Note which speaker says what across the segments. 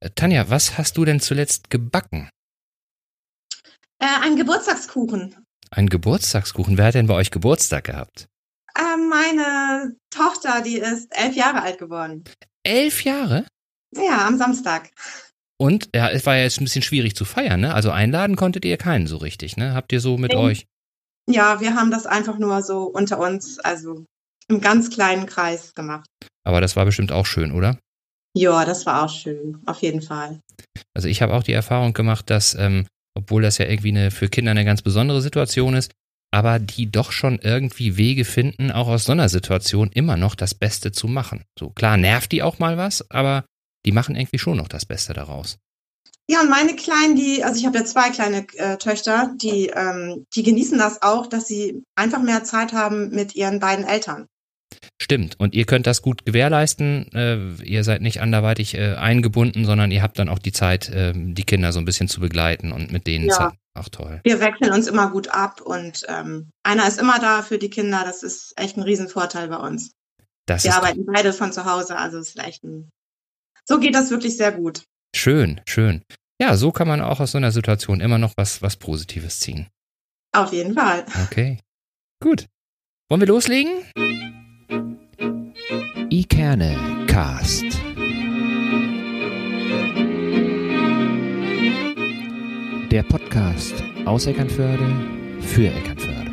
Speaker 1: Äh, Tanja, was hast du denn zuletzt gebacken?
Speaker 2: Äh, ein Geburtstagskuchen.
Speaker 1: Ein Geburtstagskuchen. Wer hat denn bei euch Geburtstag gehabt?
Speaker 2: Äh, meine Tochter, die ist elf Jahre alt geworden.
Speaker 1: Elf Jahre?
Speaker 2: Ja, am Samstag.
Speaker 1: Und ja, es war ja jetzt ein bisschen schwierig zu feiern, ne? Also einladen konntet ihr keinen so richtig, ne? Habt ihr so mit
Speaker 2: Nee.
Speaker 1: euch?
Speaker 2: Ja, wir haben das einfach nur so unter uns, also im ganz kleinen Kreis gemacht.
Speaker 1: Aber das war bestimmt auch schön, oder?
Speaker 2: Ja, das war auch schön, auf jeden Fall.
Speaker 1: Also ich habe auch die Erfahrung gemacht, dass, ähm, obwohl das ja irgendwie eine, für Kinder eine ganz besondere Situation ist, aber die doch schon irgendwie Wege finden, auch aus so einer Situation immer noch das Beste zu machen. So klar nervt die auch mal was, aber die machen irgendwie schon noch das Beste daraus.
Speaker 2: Ja, und meine Kleinen, die, also ich habe ja zwei kleine äh, Töchter, die, ähm, die genießen das auch, dass sie einfach mehr Zeit haben mit ihren beiden Eltern.
Speaker 1: Stimmt. Und ihr könnt das gut gewährleisten. Äh, ihr seid nicht anderweitig äh, eingebunden, sondern ihr habt dann auch die Zeit, äh, die Kinder so ein bisschen zu begleiten und mit denen
Speaker 2: Ja.
Speaker 1: Ach toll.
Speaker 2: Wir wechseln uns immer gut ab und ähm, einer ist immer da für die Kinder. Das ist echt ein Riesenvorteil bei uns.
Speaker 1: Das
Speaker 2: Wir arbeiten beide von zu Hause, also es ist echt ein. So geht das wirklich sehr gut.
Speaker 1: schön, schön. Ja, so kann man auch aus so einer Situation immer noch was, was Positives ziehen.
Speaker 2: Auf jeden Fall.
Speaker 1: Okay. Gut. Wollen wir loslegen? Ikerne Cast. Der Podcast aus Eckernförde für Eckernförde.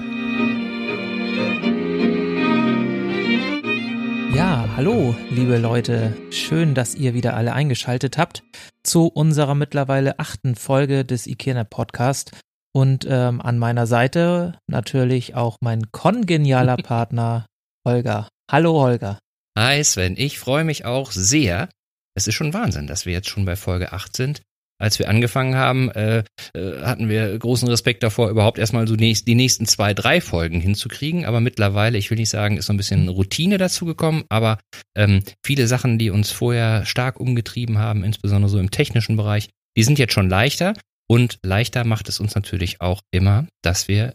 Speaker 3: Ja, hallo, liebe Leute. Schön, dass ihr wieder alle eingeschaltet habt zu unserer mittlerweile achten Folge des Ikena Podcast. Und ähm, an meiner Seite natürlich auch mein kongenialer Partner Holger. Hallo Holger.
Speaker 1: Hi Sven, ich freue mich auch sehr. Es ist schon Wahnsinn, dass wir jetzt schon bei Folge 8 sind. Als wir angefangen haben, äh, äh, hatten wir großen Respekt davor, überhaupt erstmal so die nächsten zwei, drei Folgen hinzukriegen. Aber mittlerweile, ich will nicht sagen, ist so ein bisschen Routine dazu gekommen, aber ähm, viele Sachen, die uns vorher stark umgetrieben haben, insbesondere so im technischen Bereich, die sind jetzt schon leichter. Und leichter macht es uns natürlich auch immer, dass wir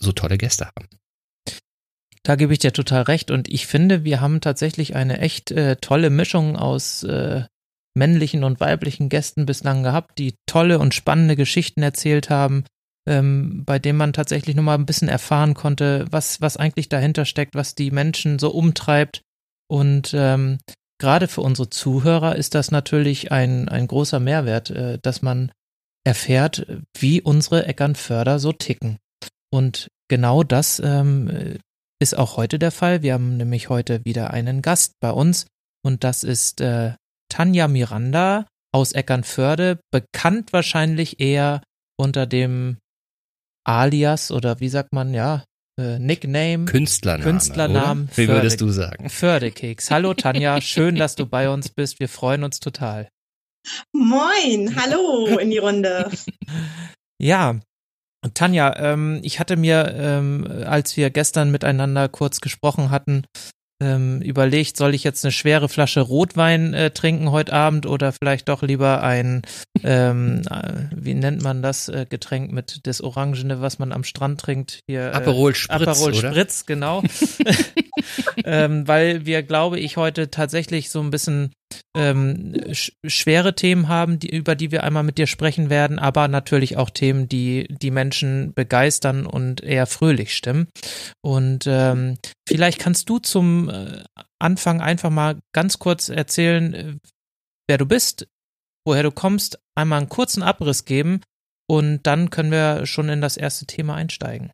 Speaker 1: so tolle Gäste haben.
Speaker 3: Da gebe ich dir total recht. Und ich finde, wir haben tatsächlich eine echt äh, tolle Mischung aus äh, männlichen und weiblichen Gästen bislang gehabt, die tolle und spannende Geschichten erzählt haben, ähm, bei denen man tatsächlich nochmal ein bisschen erfahren konnte, was, was eigentlich dahinter steckt, was die Menschen so umtreibt. Und ähm, gerade für unsere Zuhörer ist das natürlich ein, ein großer Mehrwert, äh, dass man erfährt, wie unsere Eckernförder so ticken. Und genau das ähm, ist auch heute der Fall. Wir haben nämlich heute wieder einen Gast bei uns und das ist äh, Tanja Miranda aus Eckernförde, bekannt wahrscheinlich eher unter dem Alias oder wie sagt man, ja, äh, Nickname.
Speaker 1: Künstlername.
Speaker 3: Künstlernamen
Speaker 1: Oder? Wie würdest du sagen?
Speaker 3: Fördekeks. Hallo Tanja, schön, dass du bei uns bist. Wir freuen uns total.
Speaker 2: Moin, hallo in die Runde.
Speaker 3: Ja, Tanja, ähm, ich hatte mir, ähm, als wir gestern miteinander kurz gesprochen hatten, ähm, überlegt, soll ich jetzt eine schwere Flasche Rotwein äh, trinken heute Abend oder vielleicht doch lieber ein, ähm, äh, wie nennt man das, äh, Getränk mit das Orangene, was man am Strand trinkt? Hier, äh,
Speaker 1: Aperol Spritz,
Speaker 3: Aperol
Speaker 1: oder?
Speaker 3: Spritz, genau. ähm, weil wir, glaube ich, heute tatsächlich so ein bisschen ähm, sch schwere Themen haben, die, über die wir einmal mit dir sprechen werden, aber natürlich auch Themen, die die Menschen begeistern und eher fröhlich stimmen. Und ähm, vielleicht kannst du zum äh, Anfang einfach mal ganz kurz erzählen, äh, wer du bist, woher du kommst, einmal einen kurzen Abriss geben und dann können wir schon in das erste Thema einsteigen.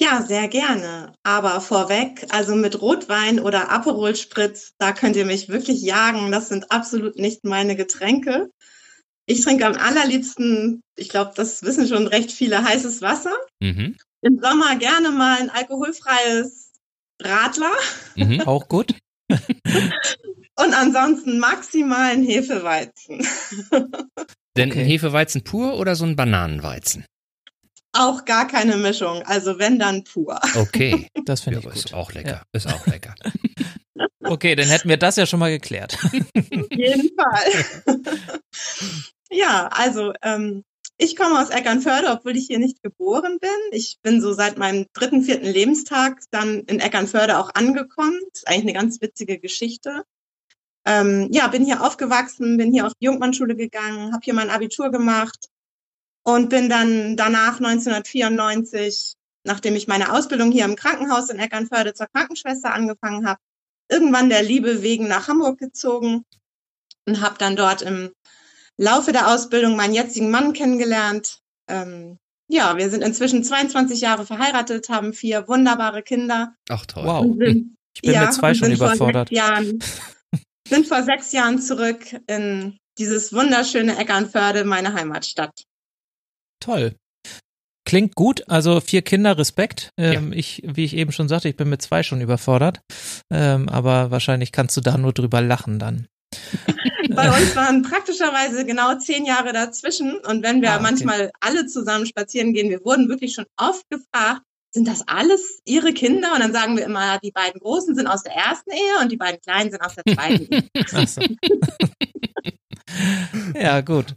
Speaker 2: Ja, sehr gerne. Aber vorweg, also mit Rotwein oder Aperol Spritz, da könnt ihr mich wirklich jagen. Das sind absolut nicht meine Getränke. Ich trinke am allerliebsten, ich glaube, das wissen schon recht viele, heißes Wasser.
Speaker 1: Mhm.
Speaker 2: Im Sommer gerne mal ein alkoholfreies Radler
Speaker 1: Mhm.
Speaker 3: Auch gut?
Speaker 2: und ansonsten maximal ein Hefeweizen.
Speaker 1: Denn
Speaker 3: Okay.
Speaker 1: ein Hefeweizen pur oder so ein Bananenweizen?
Speaker 2: Auch gar keine Mischung. Also wenn dann pur.
Speaker 1: Okay.
Speaker 3: Das finde
Speaker 1: ja,
Speaker 3: ich
Speaker 1: ist
Speaker 3: gut.
Speaker 1: auch lecker. Ist auch lecker.
Speaker 3: Okay, dann hätten wir das ja schon mal geklärt.
Speaker 2: Auf jeden Fall. ja, also ähm, ich komme aus Eckernförde, obwohl ich hier nicht geboren bin. Ich bin so seit meinem dritten, vierten Lebenstag dann in Eckernförde auch angekommen. Das ist eigentlich eine ganz witzige Geschichte. Ähm, ja, bin hier aufgewachsen, bin hier auf die Jungmannschule gegangen, habe hier mein Abitur gemacht und bin dann danach 1994, nachdem ich meine Ausbildung hier im Krankenhaus in Eckernförde zur Krankenschwester angefangen habe, irgendwann der Liebe wegen nach Hamburg gezogen und habe dann dort im Laufe der Ausbildung meinen jetzigen Mann kennengelernt. Ähm, ja, wir sind inzwischen 22 Jahre verheiratet, haben vier wunderbare Kinder.
Speaker 1: Ach toll.
Speaker 3: Wow.
Speaker 2: Sind,
Speaker 3: Ich bin
Speaker 2: ja,
Speaker 3: mit zwei schon
Speaker 2: vor
Speaker 3: überfordert.
Speaker 2: Jahren, sind vor sechs Jahren zurück in dieses wunderschöne Eckernförde, meine Heimatstadt.
Speaker 3: Toll. Klingt gut, also vier Kinder, Respekt. Ähm, Ich, wie ich eben schon sagte, ich bin mit zwei schon überfordert. Ähm, aber wahrscheinlich kannst du da nur drüber lachen dann.
Speaker 2: Bei uns waren praktischerweise genau zehn Jahre dazwischen. Und wenn wir
Speaker 3: Ah, okay.
Speaker 2: manchmal alle zusammen spazieren gehen, wir wurden wirklich schon oft gefragt, sind das alles Ihre Kinder? Und dann sagen wir immer, die beiden Großen sind aus der ersten Ehe und die beiden Kleinen sind aus der zweiten Ehe.
Speaker 3: Ja, gut.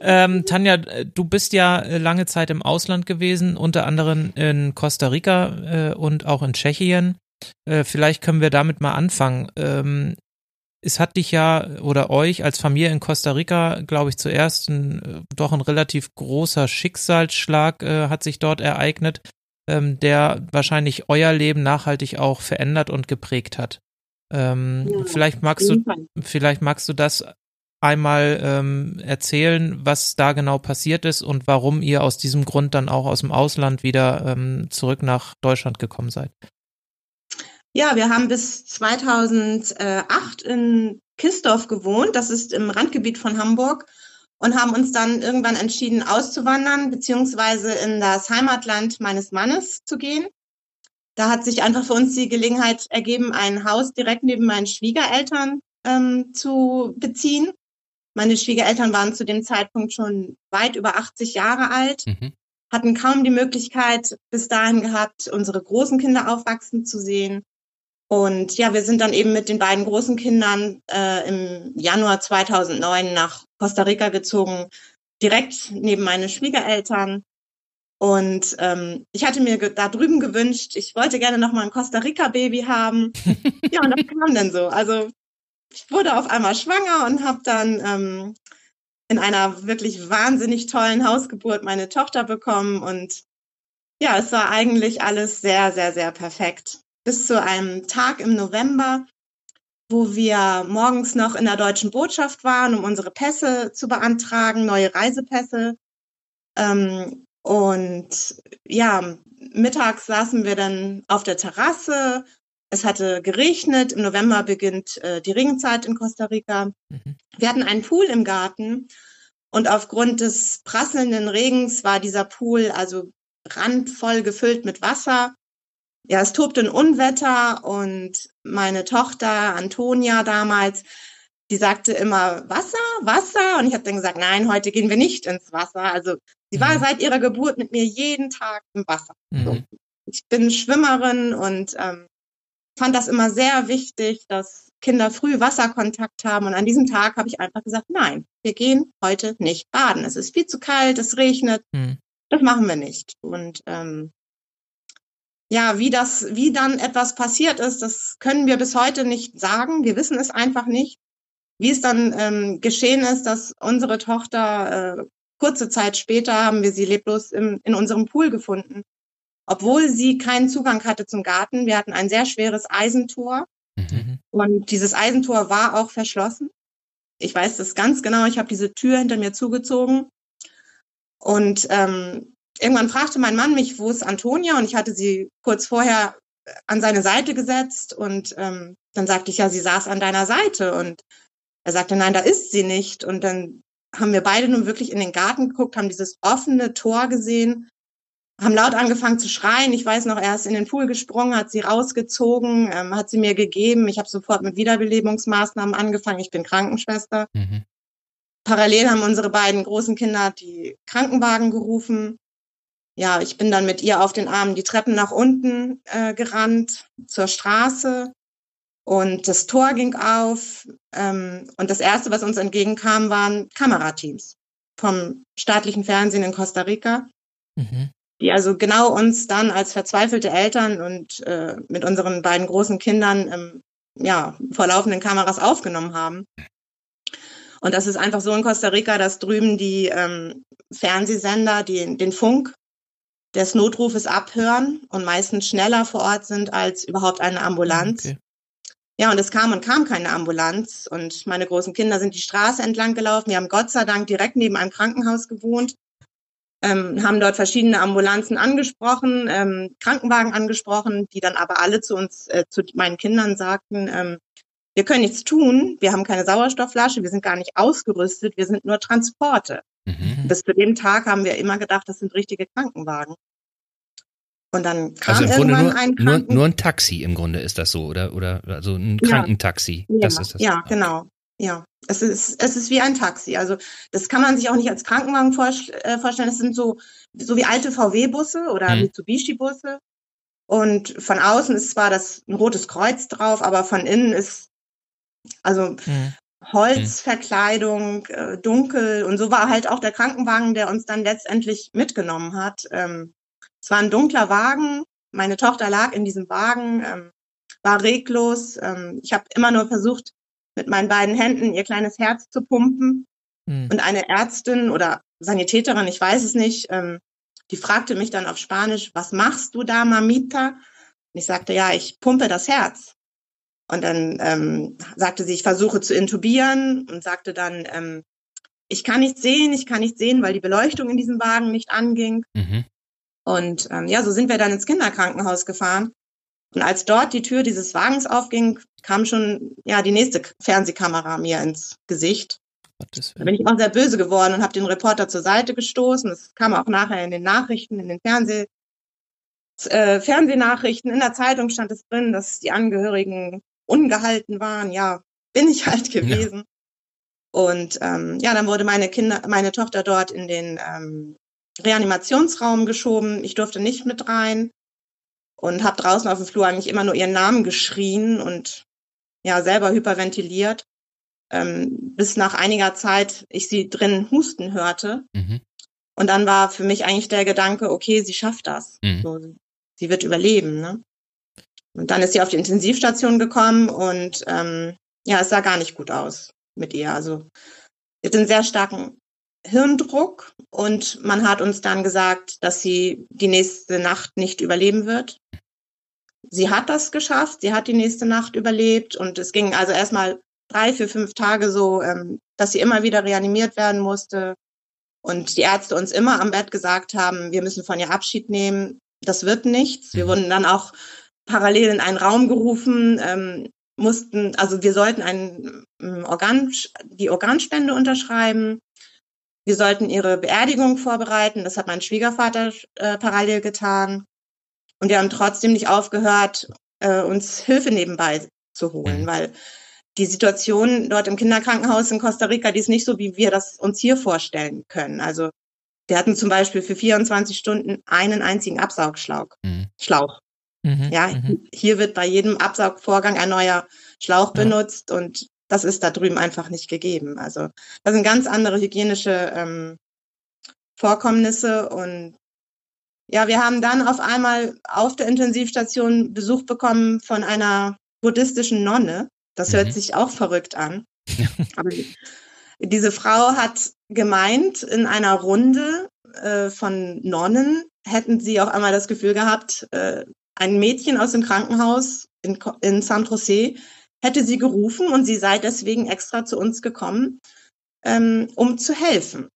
Speaker 3: Ähm, Tanja, du bist ja äh, lange Zeit im Ausland gewesen, unter anderem in Costa Rica äh, und auch in Tschechien. Äh, vielleicht können wir damit mal anfangen. Ähm, es hat dich ja oder euch als Familie in Costa Rica, glaube ich, zuerst ein, äh, doch ein relativ großer Schicksalsschlag äh, hat sich dort ereignet, ähm, der wahrscheinlich euer Leben nachhaltig auch verändert und geprägt hat. Ähm,
Speaker 2: Ja,
Speaker 3: vielleicht magst du Vielleicht magst du das einmal ähm, erzählen, was da genau passiert ist und warum ihr aus diesem Grund dann auch aus dem Ausland wieder ähm, zurück nach Deutschland gekommen seid.
Speaker 2: Ja, wir haben bis 2008 in Kistorf gewohnt. Das ist im Randgebiet von Hamburg und haben uns dann irgendwann entschieden auszuwandern, beziehungsweise in das Heimatland meines Mannes zu gehen. Da hat sich einfach für uns die Gelegenheit ergeben, ein Haus direkt neben meinen Schwiegereltern ähm, zu beziehen. Meine Schwiegereltern waren zu dem Zeitpunkt schon weit über 80 Jahre alt
Speaker 1: Mhm.
Speaker 2: hatten kaum die Möglichkeit bis dahin gehabt, unsere großen Kinder aufwachsen zu sehen. Und ja, wir sind dann eben mit den beiden großen Kindern äh, im Januar 2009 nach Costa Rica gezogen, direkt neben meine Schwiegereltern. Und ähm, ich hatte mir da drüben gewünscht, ich wollte gerne noch mal ein Costa Rica Baby haben. ja, und das kam dann so. Also ich wurde auf einmal schwanger und habe dann ähm, in einer wirklich wahnsinnig tollen Hausgeburt meine Tochter bekommen und ja, es war eigentlich alles sehr, sehr, sehr perfekt. Bis zu einem Tag im November, wo wir morgens noch in der deutschen Botschaft waren, um unsere Pässe zu beantragen, neue Reisepässe. Ähm, und ja, mittags saßen wir dann auf der Terrasse. Es hatte geregnet. Im November beginnt äh, die Regenzeit in Costa Rica.
Speaker 3: Mhm.
Speaker 2: Wir hatten einen Pool im Garten und aufgrund des prasselnden Regens war dieser Pool also randvoll gefüllt mit Wasser. Ja, es tobte ein Unwetter und meine Tochter Antonia damals, die sagte immer Wasser, Wasser und ich habe dann gesagt, nein, heute gehen wir nicht ins Wasser. Also sie war
Speaker 3: Mhm.
Speaker 2: seit ihrer Geburt mit mir jeden Tag im Wasser. So.
Speaker 3: Mhm.
Speaker 2: Ich bin Schwimmerin und ähm, fand das immer sehr wichtig, dass Kinder früh Wasserkontakt haben. Und an diesem Tag habe ich einfach gesagt, nein, wir gehen heute nicht baden. Es ist viel zu kalt, es regnet,
Speaker 3: Mhm.
Speaker 2: das machen wir nicht. Und ähm, ja, wie das, wie dann etwas passiert ist, das können wir bis heute nicht sagen. Wir wissen es einfach nicht. Wie es dann ähm, geschehen ist, dass unsere Tochter äh, kurze Zeit später haben wir sie leblos im, in unserem Pool gefunden, obwohl sie keinen Zugang hatte zum Garten. Wir hatten ein sehr schweres Eisentor
Speaker 1: Mhm.
Speaker 2: Und dieses Eisentor war auch verschlossen. Ich weiß das ganz genau. Ich habe diese Tür hinter mir zugezogen. Und ähm, irgendwann fragte mein Mann mich, wo ist Antonia? Und ich hatte sie kurz vorher an seine Seite gesetzt. Und ähm, dann sagte ich, ja, sie saß an deiner Seite. Und er sagte, nein, da ist sie nicht. Und dann haben wir beide nun wirklich in den Garten geguckt, haben dieses offene Tor gesehen, haben laut angefangen zu schreien. Ich weiß noch, er ist in den Pool gesprungen, hat sie rausgezogen, ähm, hat sie mir gegeben. Ich habe sofort mit Wiederbelebungsmaßnahmen angefangen. Ich bin Krankenschwester.
Speaker 1: Mhm.
Speaker 2: Parallel haben unsere beiden großen Kinder die Krankenwagen gerufen. Ja, ich bin dann mit ihr auf den Armen die Treppen nach unten äh, gerannt zur Straße und das Tor ging auf. Ähm, und das Erste, was uns entgegenkam, waren Kamerateams vom staatlichen Fernsehen in Costa Rica,
Speaker 3: Mhm.
Speaker 2: Die also genau uns dann als verzweifelte Eltern und äh, mit unseren beiden großen Kindern ähm, ja, vor laufenden Kameras aufgenommen haben. Und das ist einfach so in Costa Rica, dass drüben die ähm, Fernsehsender, die, den Funk des Notrufes abhören und meistens schneller vor Ort sind als überhaupt eine Ambulanz. Okay. Ja, und es kam und kam keine Ambulanz. Und meine großen Kinder sind die Straße entlang gelaufen. Wir haben Gott sei Dank direkt neben einem Krankenhaus gewohnt, ähm, haben dort verschiedene Ambulanzen angesprochen, ähm, Krankenwagen angesprochen, die dann aber alle zu uns, äh, zu meinen Kindern sagten, ähm, wir können nichts tun, wir haben keine Sauerstoffflasche, wir sind gar nicht ausgerüstet, wir sind nur Transporte. Mhm. Bis zu dem Tag haben wir immer gedacht, das sind richtige Krankenwagen. Und dann kam
Speaker 1: also im Grunde
Speaker 2: nur,
Speaker 1: ein nur, nur ein Taxi im Grunde ist das so, oder? Oder also ein Krankentaxi.
Speaker 2: Ja,
Speaker 1: das ist
Speaker 2: das. ja genau. Ja, es ist, es ist wie ein Taxi. Also das kann man sich auch nicht als Krankenwagen äh, vorstellen. Es sind so, so wie alte VW-Busse oder hm. Mitsubishi-Busse. Und von außen ist zwar das ein rotes Kreuz drauf, aber von innen ist also hm. Holzverkleidung, äh, dunkel. Und so war halt auch der Krankenwagen, der uns dann letztendlich mitgenommen hat. Ähm, es war ein dunkler Wagen. Meine Tochter lag in diesem Wagen, ähm, war reglos. Ähm, ich habe immer nur versucht, mit meinen beiden Händen ihr kleines Herz zu pumpen. Mhm. Und eine Ärztin oder Sanitäterin, ich weiß es nicht, ähm, die fragte mich dann auf Spanisch, was machst du da, Mamita? Und ich sagte, ja, ich pumpe das Herz. Und dann ähm, sagte sie, ich versuche zu intubieren und sagte dann, ähm, ich kann nicht sehen, ich kann nicht sehen, weil die Beleuchtung in diesem Wagen nicht anging. Mhm. Und ähm, ja, so sind wir dann ins Kinderkrankenhaus gefahren. Und als dort die Tür dieses Wagens aufging, kam schon ja die nächste Fernsehkamera mir ins Gesicht. Da bin ich auch sehr böse geworden und habe den Reporter zur Seite gestoßen. Es kam auch nachher in den Nachrichten, in den Fernseh, äh, Fernsehnachrichten, in der Zeitung stand es drin, dass die Angehörigen ungehalten waren. Ja, bin ich halt gewesen. Ja. Und ähm, ja, dann wurde meine Kinder, meine Tochter dort in den ähm, Reanimationsraum geschoben. Ich durfte nicht mit rein und habe draußen auf dem Flur eigentlich immer nur ihren Namen geschrien und ja selber hyperventiliert, ähm, bis nach einiger Zeit ich sie drin husten hörte. Mhm. Und dann war für mich eigentlich der Gedanke, okay, sie schafft das. Mhm. So, sie wird überleben. Ne? Und dann ist sie auf die Intensivstation gekommen und ähm, ja, es sah gar nicht gut aus mit ihr. Also sie hat einen sehr starken Hirndruck und man hat uns dann gesagt, dass sie die nächste Nacht nicht überleben wird. Sie hat das geschafft, sie hat die nächste Nacht überlebt und es ging also erstmal drei, vier, fünf Tage so, ähm, dass sie immer wieder reanimiert werden musste und die Ärzte uns immer am Bett gesagt haben, wir müssen von ihr Abschied nehmen, das wird nichts. Wir mhm. wurden dann auch parallel in einen Raum gerufen, ähm, mussten, also wir sollten ein ähm, Organ, die Organspende unterschreiben. Wir sollten ihre Beerdigung vorbereiten. Das hat mein Schwiegervater äh, parallel getan. Und wir haben trotzdem nicht aufgehört, äh, uns Hilfe nebenbei zu holen, mhm. weil die Situation dort im Kinderkrankenhaus in Costa Rica, die ist nicht so, wie wir das uns hier vorstellen können. Also wir hatten zum Beispiel für 24 Stunden einen einzigen Absaugschlauch. Mhm. Schlauch. Mhm, ja, mhm. hier wird bei jedem Absaugvorgang ein neuer Schlauch ja. benutzt und das ist da drüben einfach nicht gegeben. Also das sind ganz andere hygienische ähm, Vorkommnisse und ja, wir haben dann auf einmal auf der Intensivstation Besuch bekommen von einer buddhistischen Nonne. Das hört mhm. sich auch verrückt an. Aber diese Frau hat gemeint, in einer Runde äh, von Nonnen hätten sie auf einmal das Gefühl gehabt, äh, ein Mädchen aus dem Krankenhaus in, in San Jose hätte sie gerufen und sie sei deswegen extra zu uns gekommen, ähm, um zu helfen.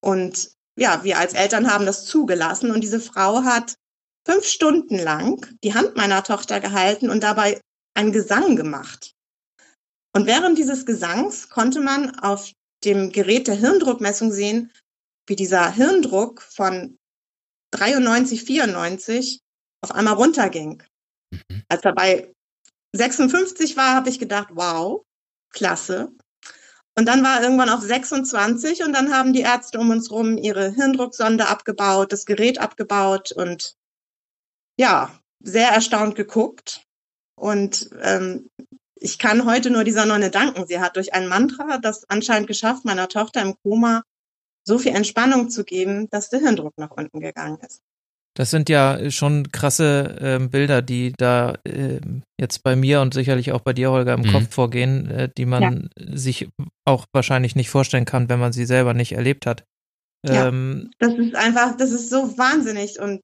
Speaker 2: Und ja, wir als Eltern haben das zugelassen und diese Frau hat fünf Stunden lang die Hand meiner Tochter gehalten und dabei einen Gesang gemacht. Und während dieses Gesangs konnte man auf dem Gerät der Hirndruckmessung sehen, wie dieser Hirndruck von 93, 94 auf einmal runterging. Mhm. Als er bei 56 war, habe ich gedacht, wow, klasse. Und dann war irgendwann auf 26 und dann haben die Ärzte um uns rum ihre Hirndrucksonde abgebaut, das Gerät abgebaut und ja, sehr erstaunt geguckt. Und ähm, ich kann heute nur dieser Nonne danken. Sie hat durch ein Mantra das anscheinend geschafft, meiner Tochter im Koma so viel Entspannung zu geben, dass der Hirndruck nach unten gegangen ist.
Speaker 3: Das sind ja schon krasse äh, Bilder, die da äh, jetzt bei mir und sicherlich auch bei dir, Holger, im
Speaker 1: Mhm.
Speaker 3: Kopf vorgehen, äh, die man sich auch wahrscheinlich nicht vorstellen kann, wenn man sie selber nicht erlebt hat.
Speaker 2: Ja.
Speaker 3: Ähm,
Speaker 2: Das ist einfach, das ist so wahnsinnig und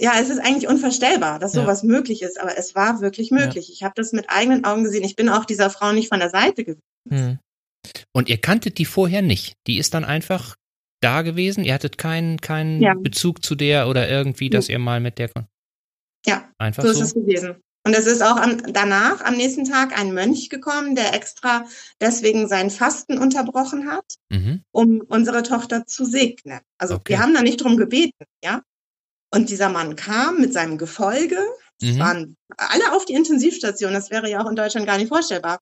Speaker 2: ja, es ist eigentlich unvorstellbar, dass
Speaker 3: Ja.
Speaker 2: sowas möglich ist, aber es war wirklich
Speaker 3: Ja.
Speaker 2: möglich. Ich habe das mit eigenen Augen gesehen. Ich bin auch dieser Frau nicht von der Seite gewesen.
Speaker 3: hm.
Speaker 1: Und ihr kanntet die vorher nicht. Die ist dann einfach da gewesen. Ihr hattet keinen keinen
Speaker 2: Ja.
Speaker 1: Bezug zu der oder irgendwie, dass ihr mal mit der
Speaker 2: Ja,
Speaker 1: einfach
Speaker 2: So
Speaker 1: so.
Speaker 2: ist es gewesen. Und es ist auch am, danach, am nächsten Tag, ein Mönch gekommen, der extra deswegen sein Fasten unterbrochen hat,
Speaker 1: Mhm.
Speaker 2: um unsere Tochter zu segnen. Also
Speaker 1: Okay.
Speaker 2: wir haben da nicht drum gebeten, ja. Und dieser Mann kam mit seinem Gefolge.
Speaker 1: Mhm.
Speaker 2: waren alle auf die Intensivstation. Das wäre ja auch in Deutschland gar nicht vorstellbar.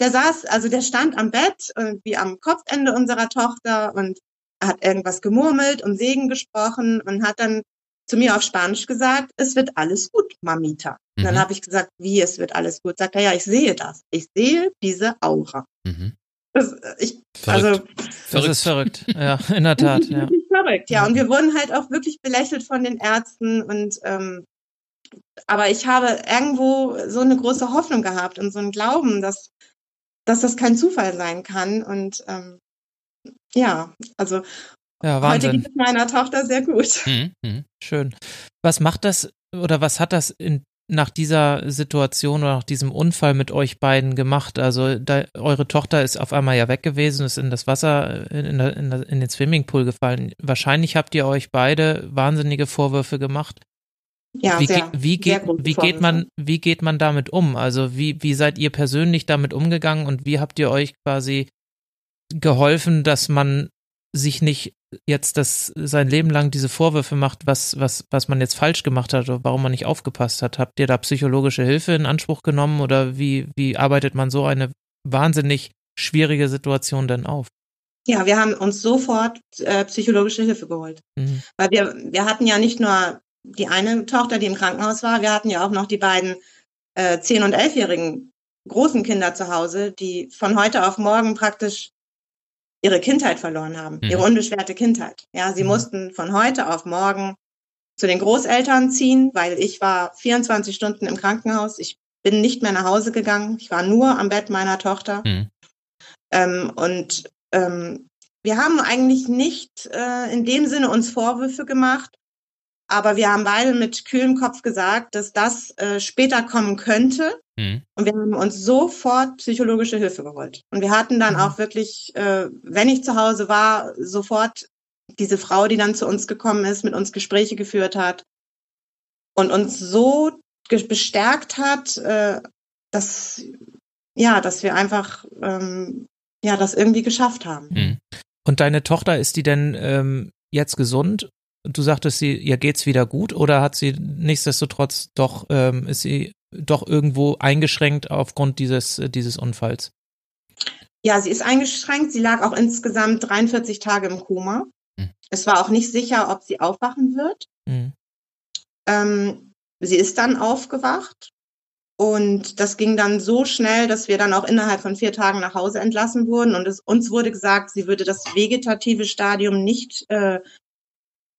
Speaker 2: Der saß, also der stand am Bett, irgendwie am Kopfende unserer Tochter und hat irgendwas gemurmelt und Segen gesprochen und hat dann zu mir auf Spanisch gesagt, es wird alles gut, Mamita. Und dann
Speaker 1: Mhm.
Speaker 2: habe ich gesagt, wie, es wird alles gut? Sagt er, ja, ich sehe das. Ich sehe diese Aura.
Speaker 1: Mhm.
Speaker 2: Das, ich,
Speaker 1: Verrückt.
Speaker 2: also,
Speaker 3: Das ist verrückt. Ja, in der
Speaker 2: das
Speaker 3: Tat.
Speaker 2: ist
Speaker 3: Ja.
Speaker 2: verrückt, ja.
Speaker 3: Ja.
Speaker 2: Und wir wurden halt auch wirklich belächelt von den Ärzten und ähm, aber ich habe irgendwo so eine große Hoffnung gehabt und so einen Glauben, dass, dass das kein Zufall sein kann. Und ähm, ja, also
Speaker 3: ja,
Speaker 2: heute geht es meiner Tochter sehr gut.
Speaker 1: Mhm. Mhm.
Speaker 3: Schön. Was macht das oder was hat das in, nach dieser Situation oder nach diesem Unfall mit euch beiden gemacht? Also da, eure Tochter ist auf einmal ja weg gewesen, ist in das Wasser, in, in, in, in den Swimmingpool gefallen. Wahrscheinlich habt ihr euch beide wahnsinnige Vorwürfe gemacht.
Speaker 2: Ja,
Speaker 3: wie,
Speaker 2: sehr,
Speaker 3: wie, geht, wie geht man, wie geht man damit um? Also wie, wie seid ihr persönlich damit umgegangen und wie habt ihr euch quasi geholfen, dass man sich nicht jetzt das sein Leben lang diese Vorwürfe macht, was, was, was man jetzt falsch gemacht hat oder warum man nicht aufgepasst hat. Habt ihr da psychologische Hilfe in Anspruch genommen oder wie, wie arbeitet man so eine wahnsinnig schwierige Situation denn auf?
Speaker 2: Ja, wir haben uns sofort äh, psychologische Hilfe geholt.
Speaker 3: Mhm.
Speaker 2: Weil wir, wir hatten ja nicht nur die eine Tochter, die im Krankenhaus war, wir hatten ja auch noch die beiden äh, 10- und 11-jährigen großen Kinder zu Hause, die von heute auf morgen praktisch ihre Kindheit verloren haben,
Speaker 1: Mhm.
Speaker 2: ihre unbeschwerte Kindheit. Ja, sie
Speaker 3: Mhm.
Speaker 2: mussten von heute auf morgen zu den Großeltern ziehen, weil ich war 24 Stunden im Krankenhaus. Ich bin nicht mehr nach Hause gegangen. Ich war nur am Bett meiner Tochter.
Speaker 1: Mhm.
Speaker 2: Ähm, und ähm, wir haben eigentlich nicht äh, in dem Sinne uns Vorwürfe gemacht, aber wir haben beide mit kühlem Kopf gesagt, dass das äh, später kommen könnte.
Speaker 1: Mhm.
Speaker 2: Und wir haben uns sofort psychologische Hilfe geholt. Und wir hatten dann
Speaker 3: Mhm.
Speaker 2: auch wirklich, äh, wenn ich zu Hause war, sofort diese Frau, die dann zu uns gekommen ist, mit uns Gespräche geführt hat und uns so bestärkt hat, äh, dass ja, dass wir einfach ähm, ja das irgendwie geschafft haben.
Speaker 1: Mhm.
Speaker 3: Und deine Tochter, ist die denn ähm, jetzt gesund? Du sagtest, sie, ihr geht's wieder gut oder hat sie nichtsdestotrotz doch, ähm, ist sie doch irgendwo eingeschränkt aufgrund dieses, äh, dieses Unfalls?
Speaker 2: Ja, sie ist eingeschränkt. Sie lag auch insgesamt 43 Tage im Koma.
Speaker 1: Hm.
Speaker 2: Es war auch nicht sicher, ob sie aufwachen wird.
Speaker 3: Mhm.
Speaker 2: Ähm, sie ist dann aufgewacht und das ging dann so schnell, dass wir dann auch innerhalb von vier Tagen nach Hause entlassen wurden und es, uns wurde gesagt, sie würde das vegetative Stadium nicht äh,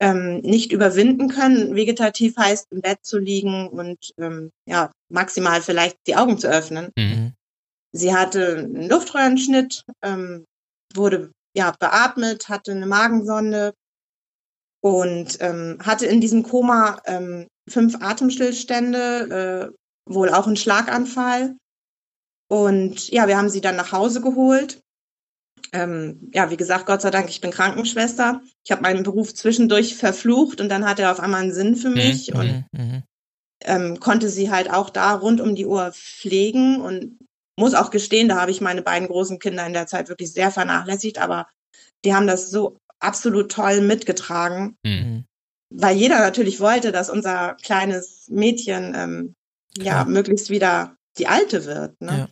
Speaker 2: ähm, nicht überwinden können. Vegetativ heißt im Bett zu liegen und ähm, ja maximal vielleicht die Augen zu öffnen.
Speaker 1: Mhm.
Speaker 2: Sie hatte einen Luftröhrenschnitt, ähm, wurde ja beatmet, hatte eine Magensonde und ähm, hatte in diesem Koma ähm, fünf Atemstillstände, äh, wohl auch einen Schlaganfall. Und ja, wir haben sie dann nach Hause geholt. Ähm, ja, wie gesagt, Gott sei Dank, ich bin Krankenschwester. Ich habe meinen Beruf zwischendurch verflucht und dann hatte er auf einmal einen Sinn für mich
Speaker 1: Mhm,
Speaker 2: und
Speaker 3: Mhm. Mhm.
Speaker 2: ähm, konnte sie halt auch da rund um die Uhr pflegen und muss auch gestehen, da habe ich meine beiden großen Kinder in der Zeit wirklich sehr vernachlässigt, aber die haben das so absolut toll mitgetragen,
Speaker 1: Mhm.
Speaker 3: Mhm.
Speaker 2: weil jeder natürlich wollte, dass unser kleines Mädchen ähm, ja
Speaker 3: Klar.
Speaker 2: möglichst wieder die alte wird. Ne?
Speaker 3: Ja.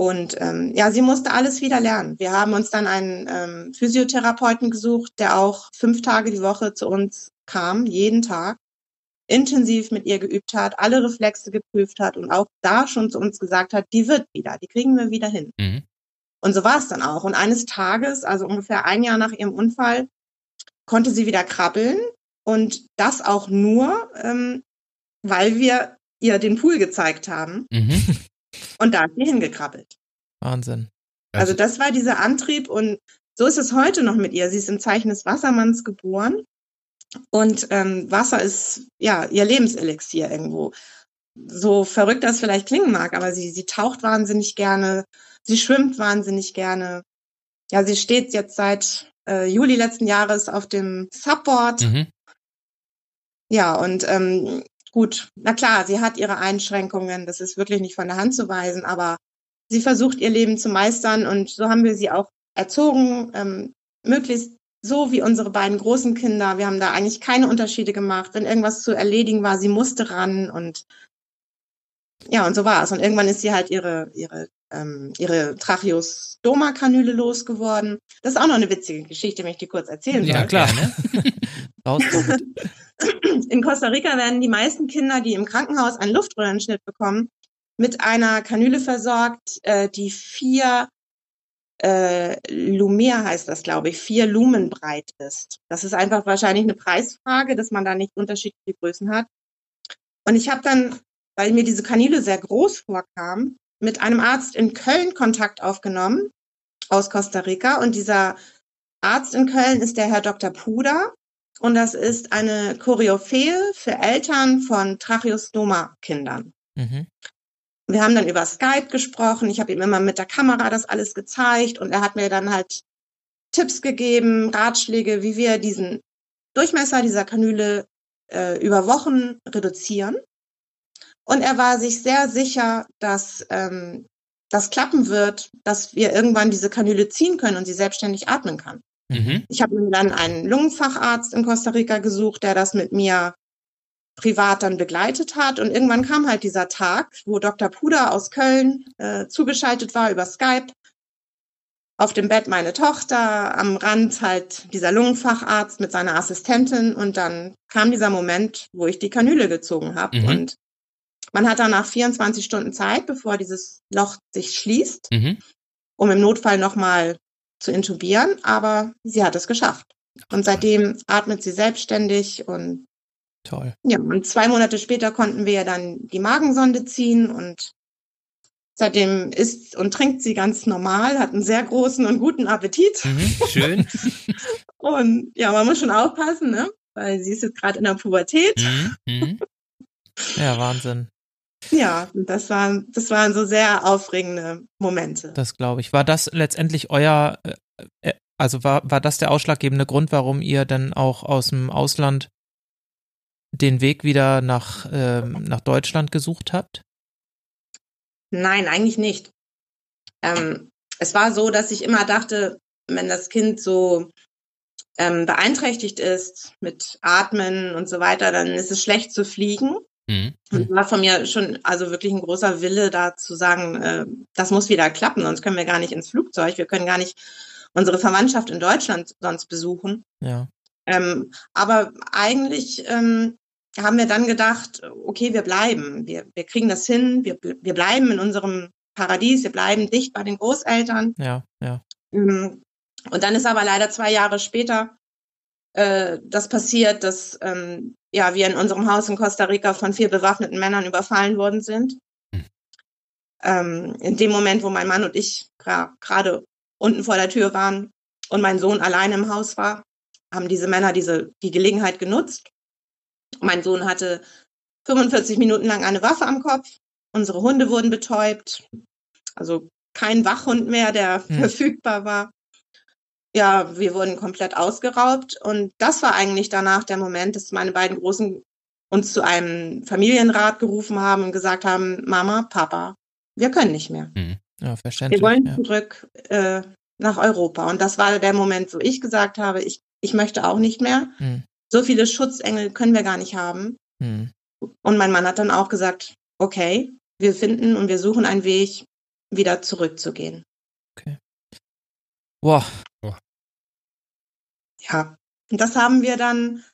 Speaker 2: Und ähm, ja, sie musste alles wieder lernen. Wir haben uns dann einen ähm, Physiotherapeuten gesucht, der auch fünf Tage die Woche zu uns kam, jeden Tag, intensiv mit ihr geübt hat, alle Reflexe geprüft hat und auch da schon zu uns gesagt hat, die wird wieder, die kriegen wir wieder hin.
Speaker 1: Mhm.
Speaker 2: Und so war es dann auch. Und eines Tages, also ungefähr ein Jahr nach ihrem Unfall, konnte sie wieder krabbeln Und das auch nur, ähm, weil wir ihr den Pool gezeigt haben.
Speaker 1: Mhm.
Speaker 2: Und da ist sie hingekrabbelt.
Speaker 3: Wahnsinn.
Speaker 2: Also das war dieser Antrieb und so ist es heute noch mit ihr. Sie ist im Zeichen des Wassermanns geboren und ähm, Wasser ist ja ihr Lebenselixier irgendwo. So verrückt das vielleicht klingen mag, aber sie, sie taucht wahnsinnig gerne, sie schwimmt wahnsinnig gerne. Ja, sie steht jetzt seit äh, Juli letzten Jahres auf dem Subboard.
Speaker 1: Mhm.
Speaker 2: Ja, und ähm, gut, na klar, sie hat ihre Einschränkungen, das ist wirklich nicht von der Hand zu weisen, aber sie versucht ihr Leben zu meistern und so haben wir sie auch erzogen, ähm, möglichst so wie unsere beiden großen Kinder. Wir haben da eigentlich keine Unterschiede gemacht. Wenn irgendwas zu erledigen war, sie musste ran und ja, und so war es. Und irgendwann ist sie halt ihre, ihre, ähm, ihre Tracheostoma-Kanüle losgeworden. Das ist auch noch eine witzige Geschichte, wenn ich die kurz erzählen soll.
Speaker 3: Ja, klar. damit.
Speaker 2: In Costa Rica werden die meisten Kinder, die im Krankenhaus einen Luftröhrenschnitt bekommen, mit einer Kanüle versorgt, äh, die vier äh, Lumiere heißt das, glaube ich, vier Lumen breit ist. Das ist einfach wahrscheinlich eine Preisfrage, dass man da nicht unterschiedliche Größen hat. Und ich habe dann, weil mir diese Kanüle sehr groß vorkam, mit einem Arzt in Köln Kontakt aufgenommen aus Costa Rica. Und dieser Arzt in Köln ist der Herr Dr. Puder. Und das ist eine Choreophäe für Eltern von Tracheostoma-Kindern.
Speaker 3: Mhm.
Speaker 2: Wir haben dann über Skype gesprochen. Ich habe ihm immer mit der Kamera das alles gezeigt und er hat mir dann halt Tipps gegeben, Ratschläge, wie wir diesen Durchmesser dieser Kanüle äh, über Wochen reduzieren. Und er war sich sehr sicher, dass ähm, das klappen wird, dass wir irgendwann diese Kanüle ziehen können und sie selbstständig atmen kann.
Speaker 1: Mhm.
Speaker 2: Ich habe mir dann einen Lungenfacharzt in Costa Rica gesucht, der das mit mir privat dann begleitet hat. Und irgendwann kam halt dieser Tag, wo Dr. Puder aus Köln äh, zugeschaltet war über Skype. Auf dem Bett meine Tochter, am Rand halt dieser Lungenfacharzt mit seiner Assistentin. Und dann kam dieser Moment, wo ich die Kanüle gezogen habe.
Speaker 1: Mhm.
Speaker 2: Und man hat danach 24 Stunden Zeit, bevor dieses Loch sich schließt,
Speaker 1: Mhm.
Speaker 2: um im Notfall nochmal zu intubieren. Aber sie hat es geschafft. Und seitdem atmet sie selbstständig und
Speaker 3: Toll.
Speaker 2: ja, und zwei Monate später konnten wir dann die Magensonde ziehen und seitdem isst und trinkt sie ganz normal, hat einen sehr großen und guten Appetit.
Speaker 1: Mhm. Schön.
Speaker 2: Und ja, man muss schon aufpassen, ne? Weil sie ist jetzt gerade in der Pubertät.
Speaker 1: Mhm. Mhm.
Speaker 3: Ja, Wahnsinn.
Speaker 2: Ja, das waren, das waren so sehr aufregende Momente.
Speaker 3: Das glaube ich. War das letztendlich euer, äh, äh, also war, war das der ausschlaggebende Grund, warum ihr dann auch aus dem Ausland den Weg wieder nach, ähm, nach Deutschland gesucht habt?
Speaker 2: Nein, eigentlich nicht. Ähm, es war so, dass ich immer dachte, wenn das Kind so ähm, beeinträchtigt ist mit Atmen und so weiter, dann ist es schlecht zu fliegen.
Speaker 1: Mhm.
Speaker 2: Und war von mir schon also wirklich ein großer Wille, da zu sagen, äh, das muss wieder klappen, sonst können wir gar nicht ins Flugzeug, wir können gar nicht unsere Verwandtschaft in Deutschland sonst besuchen.
Speaker 3: Ja.
Speaker 2: Ähm, aber eigentlich ähm, haben wir dann gedacht, okay, wir bleiben, wir, wir kriegen das hin, wir, wir bleiben in unserem Paradies, wir bleiben dicht bei den Großeltern.
Speaker 3: Ja, ja.
Speaker 2: Ähm, Und dann ist aber leider zwei Jahre später äh, das passiert, dass ähm, ja wir in unserem Haus in Costa Rica von vier bewaffneten Männern überfallen worden sind.
Speaker 1: Hm.
Speaker 2: Ähm, in dem Moment, wo mein Mann und ich gra- gerade unten vor der Tür waren und mein Sohn alleine im Haus war, haben diese Männer diese die Gelegenheit genutzt. Mein Sohn hatte 45 Minuten lang eine Waffe am Kopf. Unsere Hunde wurden betäubt. Also kein Wachhund mehr, der
Speaker 3: Hm.
Speaker 2: verfügbar war. Ja, wir wurden komplett ausgeraubt. Und das war eigentlich danach der Moment, dass meine beiden Großen uns zu einem Familienrat gerufen haben und gesagt haben, Mama, Papa, wir können nicht mehr.
Speaker 3: Ja,
Speaker 2: Wir
Speaker 3: verständlich.
Speaker 2: wollen
Speaker 3: ja.
Speaker 2: zurück äh, nach Europa. Und das war der Moment, wo ich gesagt habe, ich, ich möchte auch nicht mehr.
Speaker 3: Hm.
Speaker 2: So viele Schutzengel können wir gar nicht haben.
Speaker 3: Hm.
Speaker 2: Und mein Mann hat dann auch gesagt, okay, wir finden und wir suchen einen Weg, wieder zurückzugehen.
Speaker 3: Boah,
Speaker 2: Ja. Und das haben wir dann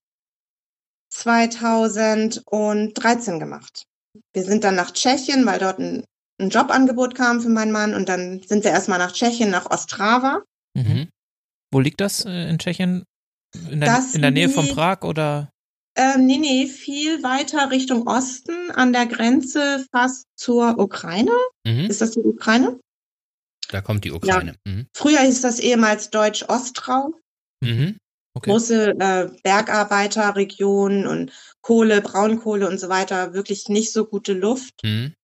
Speaker 2: 2013 gemacht. Wir sind dann nach Tschechien, weil dort ein, ein Jobangebot kam für meinen Mann. Und dann sind wir erstmal nach Tschechien, nach Ostrava.
Speaker 3: mhm.
Speaker 1: Mhm.
Speaker 3: Wo liegt das äh, in Tschechien? In der, in der Nähe von Prag oder?
Speaker 2: Ähm, nee, nee, viel weiter Richtung Osten an der Grenze fast zur Ukraine.
Speaker 1: Mhm.
Speaker 2: Ist das die Ukraine?
Speaker 1: Da kommt die Ukraine. Mhm.
Speaker 2: Früher hieß das ehemals Deutsch-Ostrau.
Speaker 1: Mhm.
Speaker 3: Okay.
Speaker 2: Große äh, Bergarbeiterregionen und Kohle, Braunkohle und so weiter. Wirklich nicht so gute Luft.
Speaker 1: Mhm.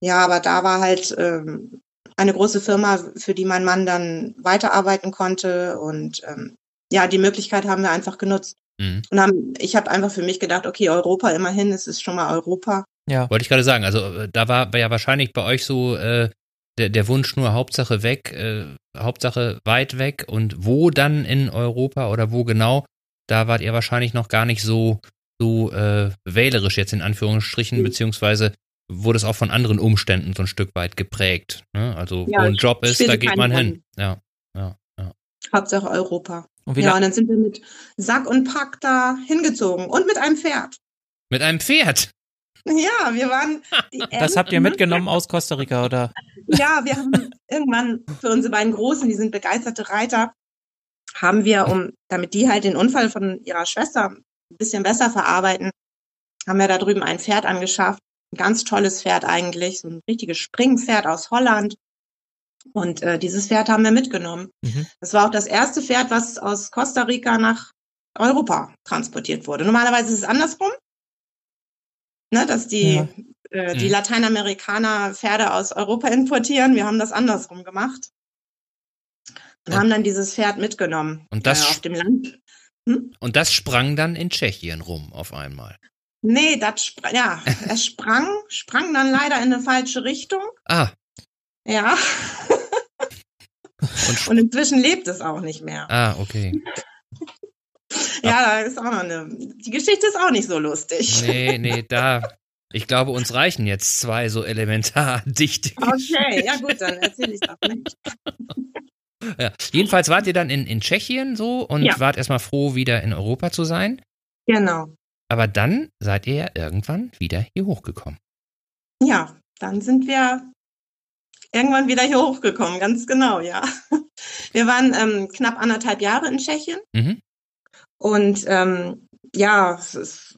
Speaker 2: Ja, aber da war halt ähm, eine große Firma, für die mein Mann dann weiterarbeiten konnte. Und ähm, ja, die Möglichkeit haben wir einfach genutzt.
Speaker 1: Mhm.
Speaker 2: Und haben, ich habe einfach für mich gedacht, okay, Europa immerhin, es ist schon mal Europa.
Speaker 3: Ja.
Speaker 1: Wollte ich gerade sagen, also äh, da war ja wahrscheinlich bei euch so äh, der, der Wunsch nur Hauptsache weg, äh, Hauptsache weit weg und wo dann in Europa oder wo genau, da wart ihr wahrscheinlich noch gar nicht so, so äh, wählerisch jetzt in Anführungsstrichen,
Speaker 2: Mhm.
Speaker 1: beziehungsweise wurde es auch von anderen Umständen so ein Stück weit geprägt. Ne? Also
Speaker 2: Ja,
Speaker 1: wo ein Job ist, da geht man hin. Ja, ja, ja.
Speaker 2: Hauptsache Europa.
Speaker 3: Und
Speaker 2: Ja, und dann sind wir mit Sack und Pack da hingezogen und mit einem Pferd.
Speaker 1: Mit einem Pferd.
Speaker 2: Ja, wir waren die
Speaker 3: das habt ihr mitgenommen aus Costa Rica, oder?
Speaker 2: Ja, wir haben irgendwann für unsere beiden Großen, die sind begeisterte Reiter, haben wir, um, damit die halt den Unfall von ihrer Schwester ein bisschen besser verarbeiten, haben wir da drüben ein Pferd angeschafft. Ein ganz tolles Pferd eigentlich, so ein richtiges Springpferd aus Holland. Und äh, dieses Pferd haben wir mitgenommen.
Speaker 3: Mhm.
Speaker 2: Das war auch das erste Pferd, was aus Costa Rica nach Europa transportiert wurde. Normalerweise ist es andersrum, ne, dass die,
Speaker 3: Ja.
Speaker 2: äh, die
Speaker 1: Mhm.
Speaker 2: Lateinamerikaner Pferde aus Europa importieren. Wir haben das andersrum gemacht und
Speaker 1: Und-
Speaker 2: haben dann dieses Pferd mitgenommen.
Speaker 1: Und das-
Speaker 2: äh, auf dem Land.
Speaker 1: Und das sprang dann in Tschechien rum auf einmal.
Speaker 2: Nee, das sprang, ja, es sprang, sprang dann leider in eine falsche Richtung.
Speaker 1: Ah,
Speaker 2: Ja,
Speaker 1: und
Speaker 2: und inzwischen lebt es auch nicht mehr.
Speaker 1: Ah, okay.
Speaker 2: Ja, da ist auch noch eine. Die Geschichte ist auch nicht so lustig.
Speaker 1: Nee, nee, da. Ich glaube, uns reichen jetzt zwei so elementar dichte
Speaker 2: Okay, ja gut, dann erzähle ich das nicht.
Speaker 1: Ja. Jedenfalls wart ihr dann in, in Tschechien so und
Speaker 2: Ja.
Speaker 1: wart erstmal froh, wieder in Europa zu sein.
Speaker 2: Genau.
Speaker 1: Aber dann seid ihr ja irgendwann wieder hier hochgekommen.
Speaker 2: Ja, dann sind wir irgendwann wieder hier hochgekommen, ganz genau, ja. Wir waren ähm, knapp anderthalb Jahre in Tschechien
Speaker 1: Mhm.
Speaker 2: Und ähm, ja, es ist,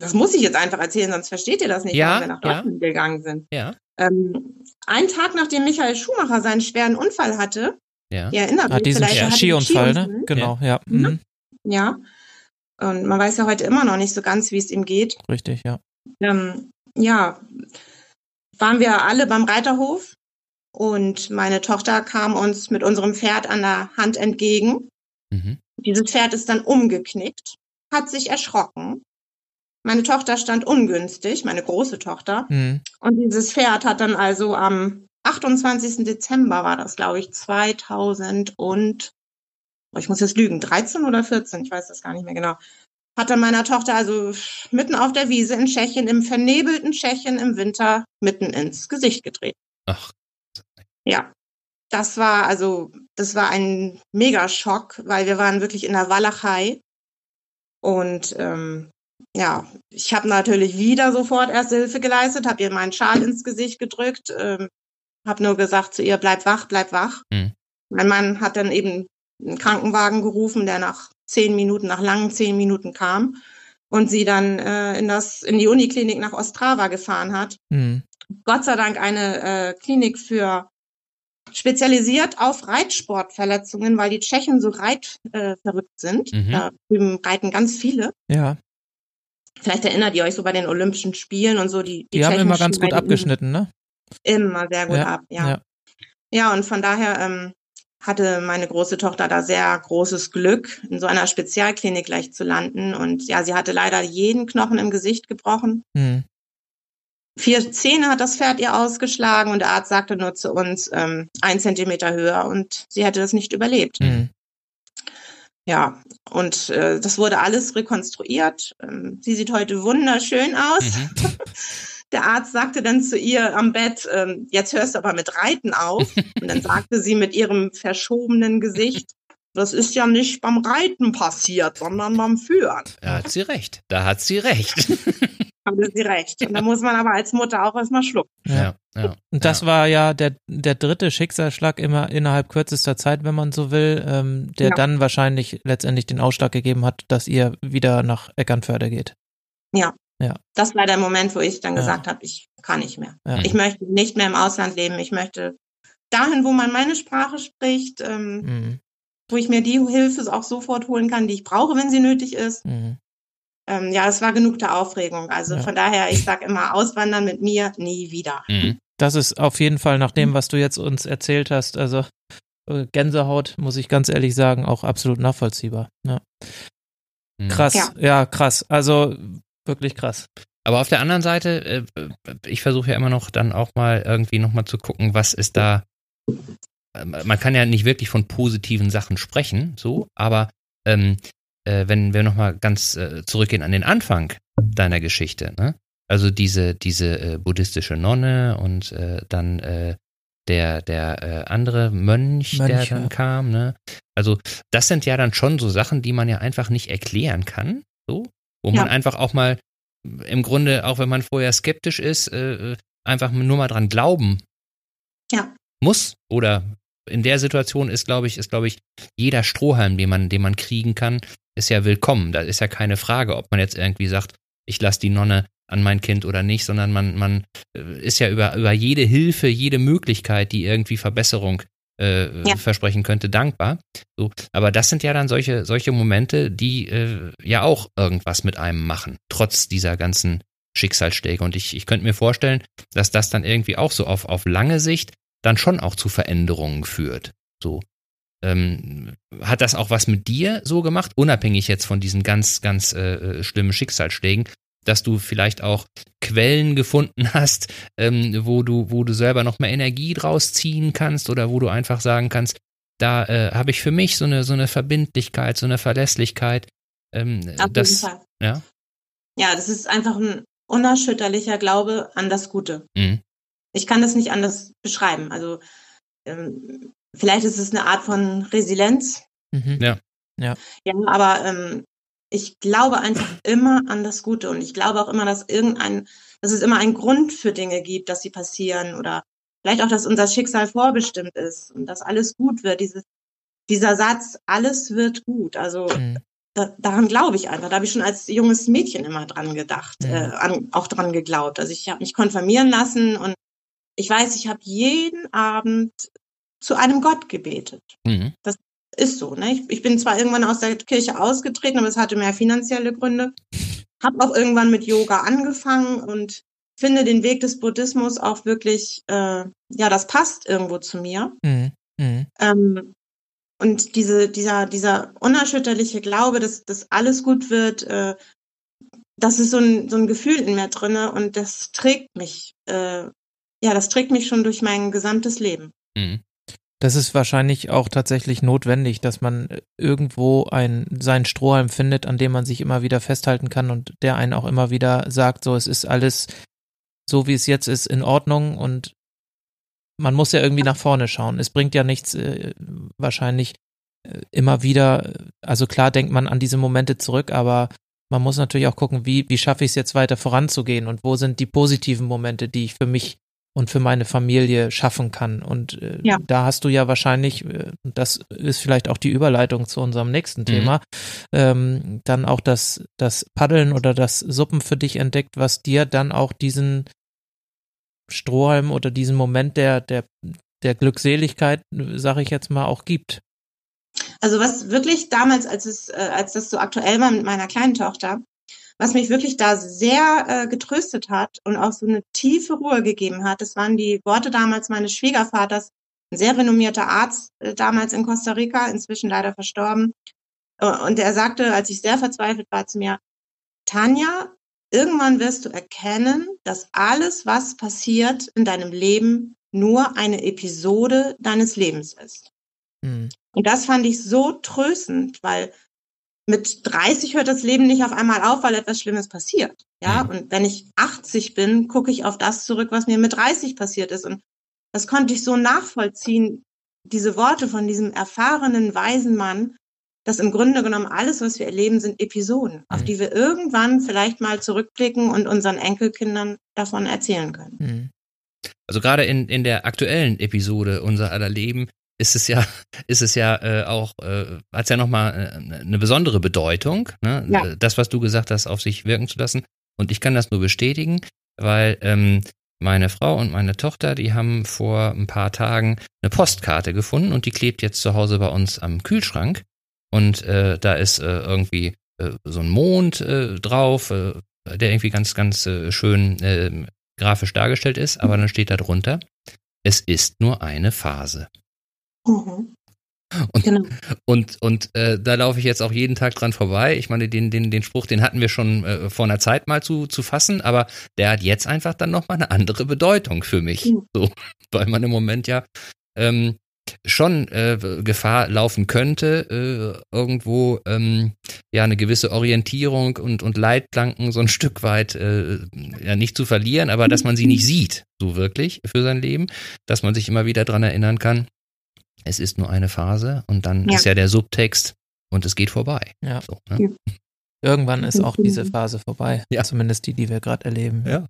Speaker 2: das muss ich jetzt einfach erzählen, sonst versteht ihr das nicht,
Speaker 1: Ja,
Speaker 2: warum wir nach
Speaker 1: ja.
Speaker 2: Deutschland gegangen sind.
Speaker 1: Ja,
Speaker 2: Ähm, einen Tag nachdem Michael Schumacher seinen schweren Unfall hatte,
Speaker 1: ja.
Speaker 2: ihr erinnert
Speaker 3: Ah, diesen
Speaker 2: vielleicht, er hatte einen
Speaker 3: Skiunfall, ne?
Speaker 2: Skiunfall.
Speaker 3: Genau, ja. Mhm.
Speaker 2: Ja. Und man weiß ja heute immer noch nicht so ganz, wie es ihm geht.
Speaker 3: Richtig, ja.
Speaker 2: ähm, ja, waren wir alle beim Reiterhof und meine Tochter kam uns mit unserem Pferd an der Hand entgegen.
Speaker 1: Mhm.
Speaker 2: Dieses Pferd ist dann umgeknickt, hat sich erschrocken. Meine Tochter stand ungünstig, meine große Tochter.
Speaker 3: Mhm.
Speaker 2: Und dieses Pferd hat dann also am 28. Dezember war das, glaube ich, 2000 und, oh, ich muss jetzt lügen, 13 oder 14, ich weiß das gar nicht mehr genau. Hat dann meiner Tochter also mitten auf der Wiese in Tschechien, im vernebelten Tschechien im Winter, mitten ins Gesicht gedreht.
Speaker 1: Ach,
Speaker 2: Ja, das war also, das war ein Megaschock, weil wir waren wirklich in der Walachei. Und ähm, ja, ich habe natürlich wieder sofort Erste Hilfe geleistet, habe ihr meinen Schal ins Gesicht gedrückt, ähm, habe nur gesagt zu ihr, bleib wach, bleib wach.
Speaker 1: Mhm.
Speaker 2: Mein Mann hat dann eben einen Krankenwagen gerufen, der nach zehn Minuten, nach langen zehn Minuten kam und sie dann äh, in das in die Uniklinik nach Ostrava gefahren hat.
Speaker 3: Mhm.
Speaker 2: Gott sei Dank eine äh, Klinik für spezialisiert auf Reitsportverletzungen, weil die Tschechen so reitverrückt äh, sind.
Speaker 1: Mhm.
Speaker 2: Da drüben reiten ganz viele.
Speaker 3: Ja,
Speaker 2: Vielleicht erinnert ihr euch so bei den Olympischen Spielen und so, die,
Speaker 3: die, haben
Speaker 2: Tschechen
Speaker 3: immer ganz gut abgeschnitten, ne?
Speaker 2: Immer sehr gut
Speaker 3: Ja,
Speaker 2: ab, ja.
Speaker 3: ja.
Speaker 2: ja. und von daher ähm, hatte meine große Tochter da sehr großes Glück, in so einer Spezialklinik gleich zu landen. Und ja, sie hatte leider jeden Knochen im Gesicht gebrochen.
Speaker 3: Mhm.
Speaker 2: Vier Zähne hat das Pferd ihr ausgeschlagen und der Arzt sagte nur zu uns, ähm, ein Zentimeter höher und sie hätte das nicht überlebt.
Speaker 3: Mhm.
Speaker 2: Ja, und äh, das wurde alles rekonstruiert. Ähm, sie sieht heute wunderschön aus.
Speaker 1: Mhm.
Speaker 2: Der Arzt sagte dann zu ihr am Bett, ähm, jetzt hörst du aber mit Reiten auf. Und dann sagte sie mit ihrem verschobenen Gesicht, das ist ja nicht beim Reiten passiert, sondern beim Führen.
Speaker 1: Da hat sie recht. Da hat sie recht.
Speaker 2: haben Sie recht. Und da muss man aber als Mutter auch erstmal schlucken.
Speaker 1: Ja, ja.
Speaker 3: Und das
Speaker 1: ja.
Speaker 3: war ja der, der dritte Schicksalsschlag immer innerhalb kürzester Zeit, wenn man so will, ähm, der
Speaker 2: Ja.
Speaker 3: dann wahrscheinlich letztendlich den Ausschlag gegeben hat, dass ihr wieder nach Eckernförde geht.
Speaker 2: Das war der Moment, wo ich dann
Speaker 3: Ja.
Speaker 2: gesagt habe, ich kann nicht mehr.
Speaker 3: Ja.
Speaker 2: Ich möchte nicht mehr im Ausland leben. Ich möchte dahin, wo man meine Sprache spricht, ähm,
Speaker 3: Mhm.
Speaker 2: wo ich mir die Hilfe auch sofort holen kann, die ich brauche, wenn sie nötig ist.
Speaker 3: Mhm.
Speaker 2: Ähm, ja, es war genug der Aufregung. Also
Speaker 3: Ja.
Speaker 2: von daher, ich sage immer, auswandern mit mir nie wieder.
Speaker 1: Mhm.
Speaker 3: Das ist auf jeden Fall nach dem, was du jetzt uns erzählt hast, also äh, Gänsehaut, muss ich ganz ehrlich sagen, auch absolut nachvollziehbar. Ja.
Speaker 1: Mhm.
Speaker 3: Krass,
Speaker 2: Ja.
Speaker 3: ja. krass. Also wirklich krass.
Speaker 1: Aber auf der anderen Seite, äh, ich versuche ja immer noch dann auch mal irgendwie nochmal zu gucken, was ist da. äh, Man kann ja nicht wirklich von positiven Sachen sprechen, so, aber ähm, äh, wenn wir nochmal ganz äh, zurückgehen an den Anfang deiner Geschichte, ne? Also diese, diese äh, buddhistische Nonne und äh, dann äh, der, der äh, andere Mönch, der
Speaker 3: Mönch,
Speaker 1: dann
Speaker 3: ja.
Speaker 1: kam, ne? Also, das sind ja dann schon so Sachen, die man ja einfach nicht erklären kann, so, wo man
Speaker 2: Ja.
Speaker 1: einfach auch mal im Grunde, auch wenn man vorher skeptisch ist, äh, einfach nur mal dran glauben
Speaker 2: Ja.
Speaker 1: muss. Oder in der Situation ist, glaube ich, ist, glaube ich, jeder Strohhalm, den man, den man kriegen kann, ist ja willkommen. Da ist ja keine Frage, ob man jetzt irgendwie sagt, ich lasse die Nonne an mein Kind oder nicht, sondern man, man äh, ist ja über, über jede Hilfe, jede Möglichkeit, die irgendwie Verbesserung äh,
Speaker 2: Ja.
Speaker 1: versprechen könnte, dankbar. So, aber das sind ja dann solche, solche Momente, die äh, ja auch irgendwas mit einem machen, trotz dieser ganzen Schicksalsschläge. Und ich, ich könnte mir vorstellen, dass das dann irgendwie auch so auf, auf lange Sicht dann schon auch zu Veränderungen führt. So. Ähm, hat das auch was mit dir so gemacht, unabhängig jetzt von diesen ganz, ganz äh, schlimmen Schicksalsschlägen, dass du vielleicht auch Quellen gefunden hast, ähm, wo du, wo du selber noch mehr Energie draus ziehen kannst oder wo du einfach sagen kannst, da äh, habe ich für mich so eine, so eine Verbindlichkeit, so eine Verlässlichkeit. Ähm,
Speaker 2: Auf
Speaker 1: das,
Speaker 2: jeden Fall.
Speaker 1: ja.
Speaker 2: Ja, das ist einfach ein unerschütterlicher Glaube an das Gute.
Speaker 1: Mhm.
Speaker 2: Ich kann das nicht anders beschreiben. Also ähm, vielleicht ist es eine Art von Resilienz.
Speaker 3: Mhm.
Speaker 1: Ja.
Speaker 2: Ja, aber ähm, ich glaube einfach immer an das Gute und ich glaube auch immer, dass irgendein, dass es immer einen Grund für Dinge gibt, dass sie passieren oder vielleicht auch, dass unser Schicksal vorbestimmt ist und dass alles gut wird. Dieses, dieser Satz, alles wird gut. Also
Speaker 3: Mhm.
Speaker 2: da, daran glaube ich einfach. Da habe ich schon als junges Mädchen immer dran gedacht,
Speaker 3: Mhm.
Speaker 2: äh, an, auch dran geglaubt. Also ich habe mich konfirmieren lassen und ich weiß, ich habe jeden Abend zu einem Gott gebetet.
Speaker 1: Mhm.
Speaker 2: Ist so, ne? Ich, ich bin zwar irgendwann aus der Kirche ausgetreten, aber es hatte mehr finanzielle Gründe. Habe auch irgendwann mit Yoga angefangen und finde den Weg des Buddhismus auch wirklich, äh, ja, das passt irgendwo zu mir.
Speaker 3: Mhm. Mhm.
Speaker 2: Ähm, und diese, dieser, dieser unerschütterliche Glaube, dass, dass alles gut wird, äh, das ist so ein, so ein Gefühl in mir drinne und das trägt mich, äh, ja, das trägt mich schon durch mein gesamtes Leben.
Speaker 1: Mhm.
Speaker 3: Das ist wahrscheinlich auch tatsächlich notwendig, dass man irgendwo ein, seinen Strohhalm findet, an dem man sich immer wieder festhalten kann und der einen auch immer wieder sagt, so, es ist alles so, wie es jetzt ist, in Ordnung und man muss ja irgendwie nach vorne schauen. Es bringt ja nichts, äh, wahrscheinlich äh, immer wieder, also klar denkt man an diese Momente zurück, aber man muss natürlich auch gucken, wie, wie schaffe ich es jetzt weiter voranzugehen und wo sind die positiven Momente, die ich für mich und für meine Familie schaffen kann. Und äh,
Speaker 2: Ja.
Speaker 3: da hast du ja wahrscheinlich, äh, und das ist vielleicht auch die Überleitung zu unserem nächsten Thema, ähm, dann auch das, das Paddeln oder das Suppen für dich entdeckt, was dir dann auch diesen Strohhalm oder diesen Moment der, der, der Glückseligkeit, sage ich jetzt mal, auch gibt.
Speaker 2: Also was wirklich damals, als es, äh, als das so aktuell war mit meiner kleinen Tochter, was mich wirklich da sehr äh, getröstet hat und auch so eine tiefe Ruhe gegeben hat, das waren die Worte damals meines Schwiegervaters, ein sehr renommierter Arzt äh, damals in Costa Rica, inzwischen leider verstorben. Äh, und er sagte, als ich sehr verzweifelt war zu mir, Tanja, irgendwann wirst du erkennen, dass alles, was passiert in deinem Leben, nur eine Episode deines Lebens ist.
Speaker 3: Hm.
Speaker 2: Und das fand ich so tröstend, weil mit 30 hört das Leben nicht auf einmal auf, weil etwas Schlimmes passiert. Ja, und wenn ich 80 bin, gucke ich auf das zurück, was mir mit 30 passiert ist. Und das konnte ich so nachvollziehen, diese Worte von diesem erfahrenen, weisen Mann, dass im Grunde genommen alles, was wir erleben, sind Episoden, auf
Speaker 3: Mhm.
Speaker 2: die wir irgendwann vielleicht mal zurückblicken und unseren Enkelkindern davon erzählen können.
Speaker 3: Mhm.
Speaker 1: Also gerade in, in der aktuellen Episode unser aller Leben ist es ja, ist es ja äh, auch, äh, hat es ja nochmal äh, eine besondere Bedeutung, ne?
Speaker 2: Ja.
Speaker 1: Äh, das, was du gesagt hast, auf sich wirken zu lassen. Und ich kann das nur bestätigen, weil ähm, meine Frau und meine Tochter, die haben vor ein paar Tagen eine Postkarte gefunden und die klebt jetzt zu Hause bei uns am Kühlschrank. Und äh, da ist äh, irgendwie äh, so ein Mond äh, drauf, äh, der irgendwie ganz, ganz äh, schön äh, grafisch dargestellt ist, aber dann steht da drunter, es ist nur eine Phase.
Speaker 2: Mhm.
Speaker 1: Und-
Speaker 2: genau.
Speaker 1: Und, und äh, da laufe ich jetzt auch jeden Tag dran vorbei. Ich meine, den, den, den Spruch, den hatten wir schon äh, vor einer Zeit mal zu, zu fassen, aber der hat jetzt einfach dann nochmal eine andere Bedeutung für mich.
Speaker 2: Mhm.
Speaker 1: So, weil man im Moment ja ähm, schon äh, Gefahr laufen könnte, äh, irgendwo ähm, ja eine gewisse Orientierung und, und Leitplanken so ein Stück weit äh, ja nicht zu verlieren, aber dass man sie nicht sieht, so wirklich für sein Leben, dass man sich immer wieder dran erinnern kann, es ist nur eine Phase und dann
Speaker 2: Ja.
Speaker 1: ist ja der Subtext und es geht vorbei.
Speaker 3: Ja.
Speaker 1: So, ne?
Speaker 3: Irgendwann ist auch
Speaker 2: Mhm.
Speaker 3: diese Phase vorbei.
Speaker 1: Ja.
Speaker 3: Zumindest die, die wir gerade erleben.
Speaker 1: Ja.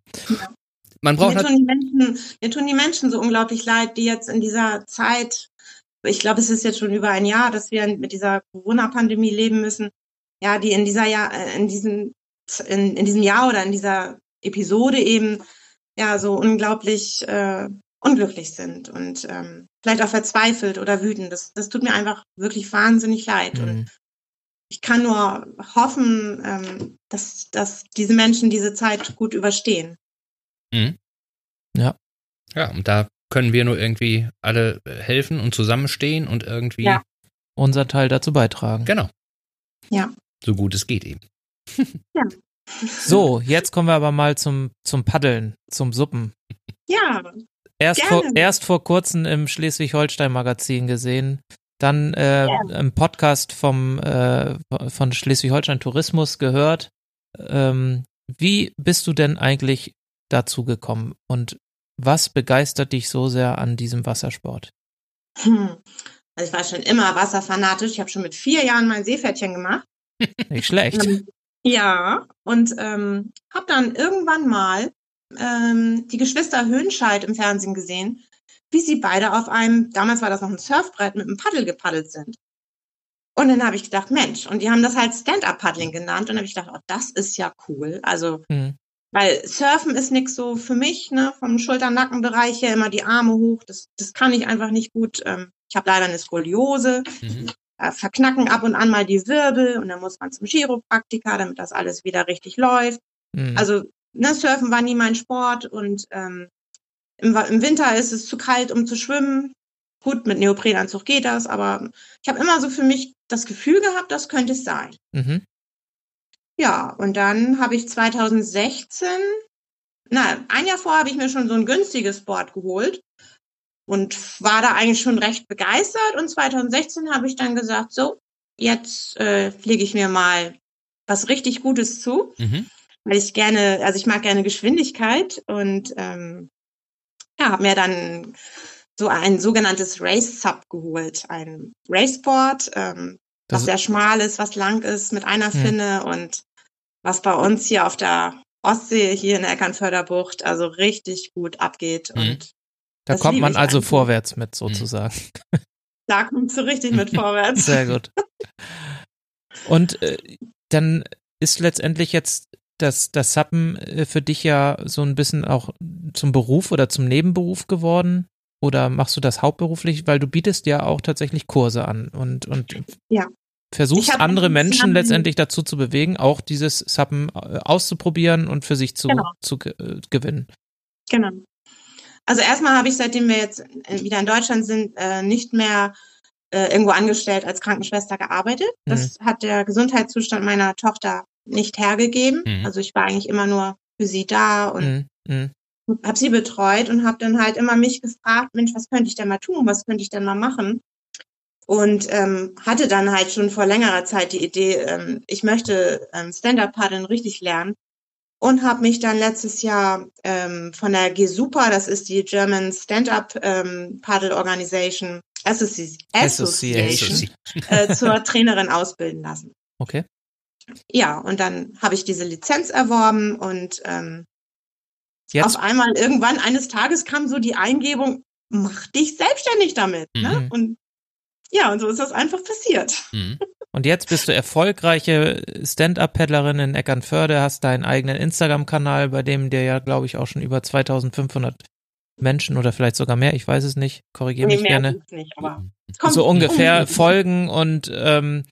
Speaker 1: Man braucht
Speaker 2: Mir
Speaker 1: halt,
Speaker 2: tun, die Menschen, mir tun die Menschen so unglaublich leid, die jetzt in dieser Zeit, ich glaube, es ist jetzt schon über ein Jahr, dass wir mit dieser Corona-Pandemie leben müssen, ja, die in dieser Jahr, äh, in diesem, in, in diesem Jahr oder in dieser Episode eben ja so unglaublich äh, unglücklich sind und ähm, vielleicht auch verzweifelt oder wütend. Das, das tut mir einfach wirklich wahnsinnig leid. Und
Speaker 3: Mhm.
Speaker 2: ich kann nur hoffen, ähm, dass, dass diese Menschen diese Zeit gut überstehen.
Speaker 1: Mhm.
Speaker 3: Ja.
Speaker 1: Ja, und da können wir nur irgendwie alle äh, helfen und zusammenstehen und irgendwie,
Speaker 2: Ja.
Speaker 3: Unser Teil dazu beitragen.
Speaker 1: genau.
Speaker 2: Ja.
Speaker 1: So gut es geht eben.
Speaker 3: So, jetzt kommen wir aber mal zum, zum Paddeln, zum Suppen.
Speaker 2: Ja,
Speaker 3: Erst vor, erst vor kurzem im Schleswig-Holstein-Magazin gesehen, dann äh, im Podcast vom, äh, von Schleswig-Holstein Tourismus gehört. Ähm, wie bist du denn eigentlich dazu gekommen und was begeistert dich so sehr an diesem Wassersport?
Speaker 2: Hm. Also ich war schon immer wasserfanatisch. Ich habe schon mit vier Jahren mein Seepferdchen gemacht.
Speaker 3: Nicht schlecht.
Speaker 2: Ähm, Ja, und ähm, habe dann irgendwann mal ähm, die Geschwister Höhnscheid im Fernsehen gesehen, wie sie beide auf einem, damals war das noch ein Surfbrett, mit einem Paddel gepaddelt sind. Und dann habe ich gedacht, Mensch, und die haben das halt Stand-Up-Paddling genannt. Und dann habe ich gedacht, oh, das ist ja cool. Also,
Speaker 3: Hm.
Speaker 2: weil Surfen ist nix so für mich, ne, vom Schulter-Nacken-Bereich her immer die Arme hoch. Das, das kann ich einfach nicht gut. Ähm, ich habe leider eine Skoliose
Speaker 1: Mhm.
Speaker 2: verknacken ab und an mal die Wirbel und dann muss man zum Chiropraktiker, damit das alles wieder richtig läuft.
Speaker 3: Hm.
Speaker 2: Also ne, Surfen war nie mein Sport und ähm, im, im Winter ist es zu kalt, um zu schwimmen. Gut, mit Neoprenanzug geht das, aber ich habe immer so für mich das Gefühl gehabt, das könnte es sein.
Speaker 3: mhm.
Speaker 2: Ja, und dann habe ich 2016, na, ein Jahr vorher habe ich mir schon so ein günstiges Board geholt und war da eigentlich schon recht begeistert. Und 2016 habe ich dann gesagt, so, jetzt äh, lege ich mir mal was richtig Gutes zu,
Speaker 1: Mhm.
Speaker 2: Weil ich gerne, also ich mag gerne Geschwindigkeit und ähm, ja, habe mir dann so ein sogenanntes Race Sub geholt, ein Raceboard, ähm, was sehr schmal ist, was lang ist, mit einer
Speaker 3: Hm.
Speaker 2: Finne und was bei uns hier auf der Ostsee, hier in der Eckernförder Bucht, also richtig gut abgeht.
Speaker 1: Mhm.
Speaker 2: Und
Speaker 3: Da kommt man also
Speaker 2: einfach.
Speaker 3: vorwärts mit sozusagen.
Speaker 2: da kommt so richtig mit vorwärts.
Speaker 3: Sehr gut. Und äh, dann ist letztendlich jetzt das, das Sappen äh, für dich ja so ein bisschen auch zum Beruf oder zum Nebenberuf geworden? Oder machst du das hauptberuflich? Weil du bietest ja auch tatsächlich Kurse an und, und
Speaker 2: Ja.
Speaker 3: versuchst andere Menschen letztendlich dazu zu bewegen, auch dieses Sappen äh, auszuprobieren und für sich zu,
Speaker 2: Genau.
Speaker 3: zu äh, gewinnen.
Speaker 2: Genau. Also erstmal habe ich, seitdem wir jetzt äh, wieder in Deutschland sind, äh, nicht mehr äh, irgendwo angestellt als Krankenschwester gearbeitet. Das hat der Gesundheitszustand meiner Tochter nicht hergegeben.
Speaker 1: Mhm.
Speaker 2: Also ich war eigentlich immer nur für sie da und
Speaker 3: Mhm. Mhm.
Speaker 2: habe sie betreut und habe dann halt immer mich gefragt, Mensch, was könnte ich denn mal tun? Was könnte ich denn mal machen? Und ähm, hatte dann halt schon vor längerer Zeit die Idee, ähm, ich möchte ähm, Stand-Up-Paddeln richtig lernen und habe mich dann letztes Jahr ähm, von der GSUPA, das ist die German Stand-Up ähm, Paddle Organization, Associ
Speaker 3: Association.
Speaker 2: Association äh, zur Trainerin ausbilden lassen.
Speaker 3: Okay.
Speaker 2: Ja, und dann habe ich diese Lizenz erworben und ähm,
Speaker 3: Jetzt,
Speaker 2: auf einmal irgendwann eines Tages kam so die Eingebung, mach dich selbstständig damit. Ne?
Speaker 3: Mhm.
Speaker 2: Und ja, und so ist das einfach passiert.
Speaker 1: Mhm.
Speaker 3: und jetzt bist du erfolgreiche Stand-Up-Paddlerin in Eckernförde, hast deinen eigenen Instagram-Kanal, bei dem dir ja, glaube ich, auch schon über 2500 Menschen oder vielleicht sogar mehr, ich weiß es nicht, korrigiere mich
Speaker 2: mehr
Speaker 3: gerne,
Speaker 2: nicht, aber kommt
Speaker 3: so ungefähr
Speaker 2: ungefähr.
Speaker 3: folgen und ähm,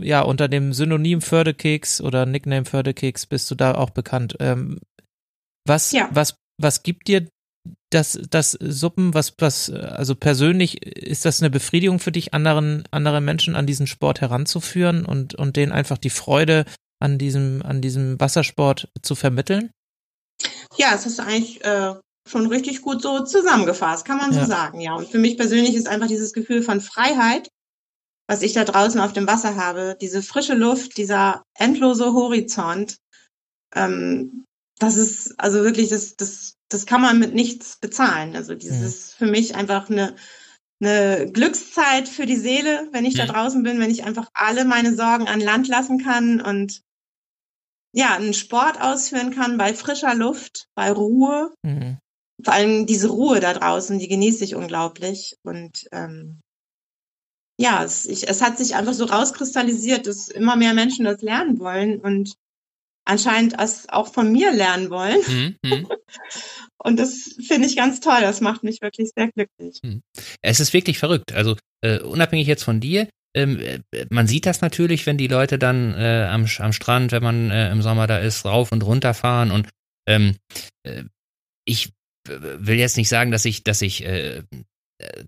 Speaker 3: ja, unter dem Synonym Fördekeks oder Nickname Fördekeks bist du da auch bekannt. Ähm, was,
Speaker 2: Ja.
Speaker 3: was, was gibt dir das, das Suppen, was, was, also persönlich, ist das eine Befriedigung für dich, anderen, andere Menschen an diesen Sport heranzuführen und, und denen einfach die Freude an diesem, an diesem Wassersport zu vermitteln?
Speaker 2: Ja, es ist eigentlich äh, schon richtig gut so zusammengefasst, kann man
Speaker 3: Ja.
Speaker 2: so sagen, ja. Und für mich persönlich ist einfach dieses Gefühl von Freiheit, was ich da draußen auf dem Wasser habe, diese frische Luft, dieser endlose Horizont, ähm, das ist also wirklich, das, das, das kann man mit nichts bezahlen. Also dieses für mich einfach eine, eine Glückszeit für die Seele, wenn ich da
Speaker 1: Mhm.
Speaker 2: draußen bin, wenn ich einfach alle meine Sorgen an Land lassen kann und ja, einen Sport ausführen kann bei frischer Luft, bei Ruhe.
Speaker 3: Mhm.
Speaker 2: Vor allem diese Ruhe da draußen, die genieße ich unglaublich. Und ähm, ja, es, ich, es hat sich einfach so rauskristallisiert, dass immer mehr Menschen das lernen wollen und anscheinend es auch von mir lernen wollen.
Speaker 1: Mhm. Mhm.
Speaker 2: Und das finde ich ganz toll. Das macht mich wirklich sehr glücklich.
Speaker 1: Es ist wirklich verrückt. Also äh, unabhängig jetzt von dir, ähm, äh, man sieht das natürlich, wenn die Leute dann äh, am, am Strand, wenn man äh, im Sommer da ist, rauf und runter fahren. Und ähm, äh, ich äh, will jetzt nicht sagen, dass ich, dass ich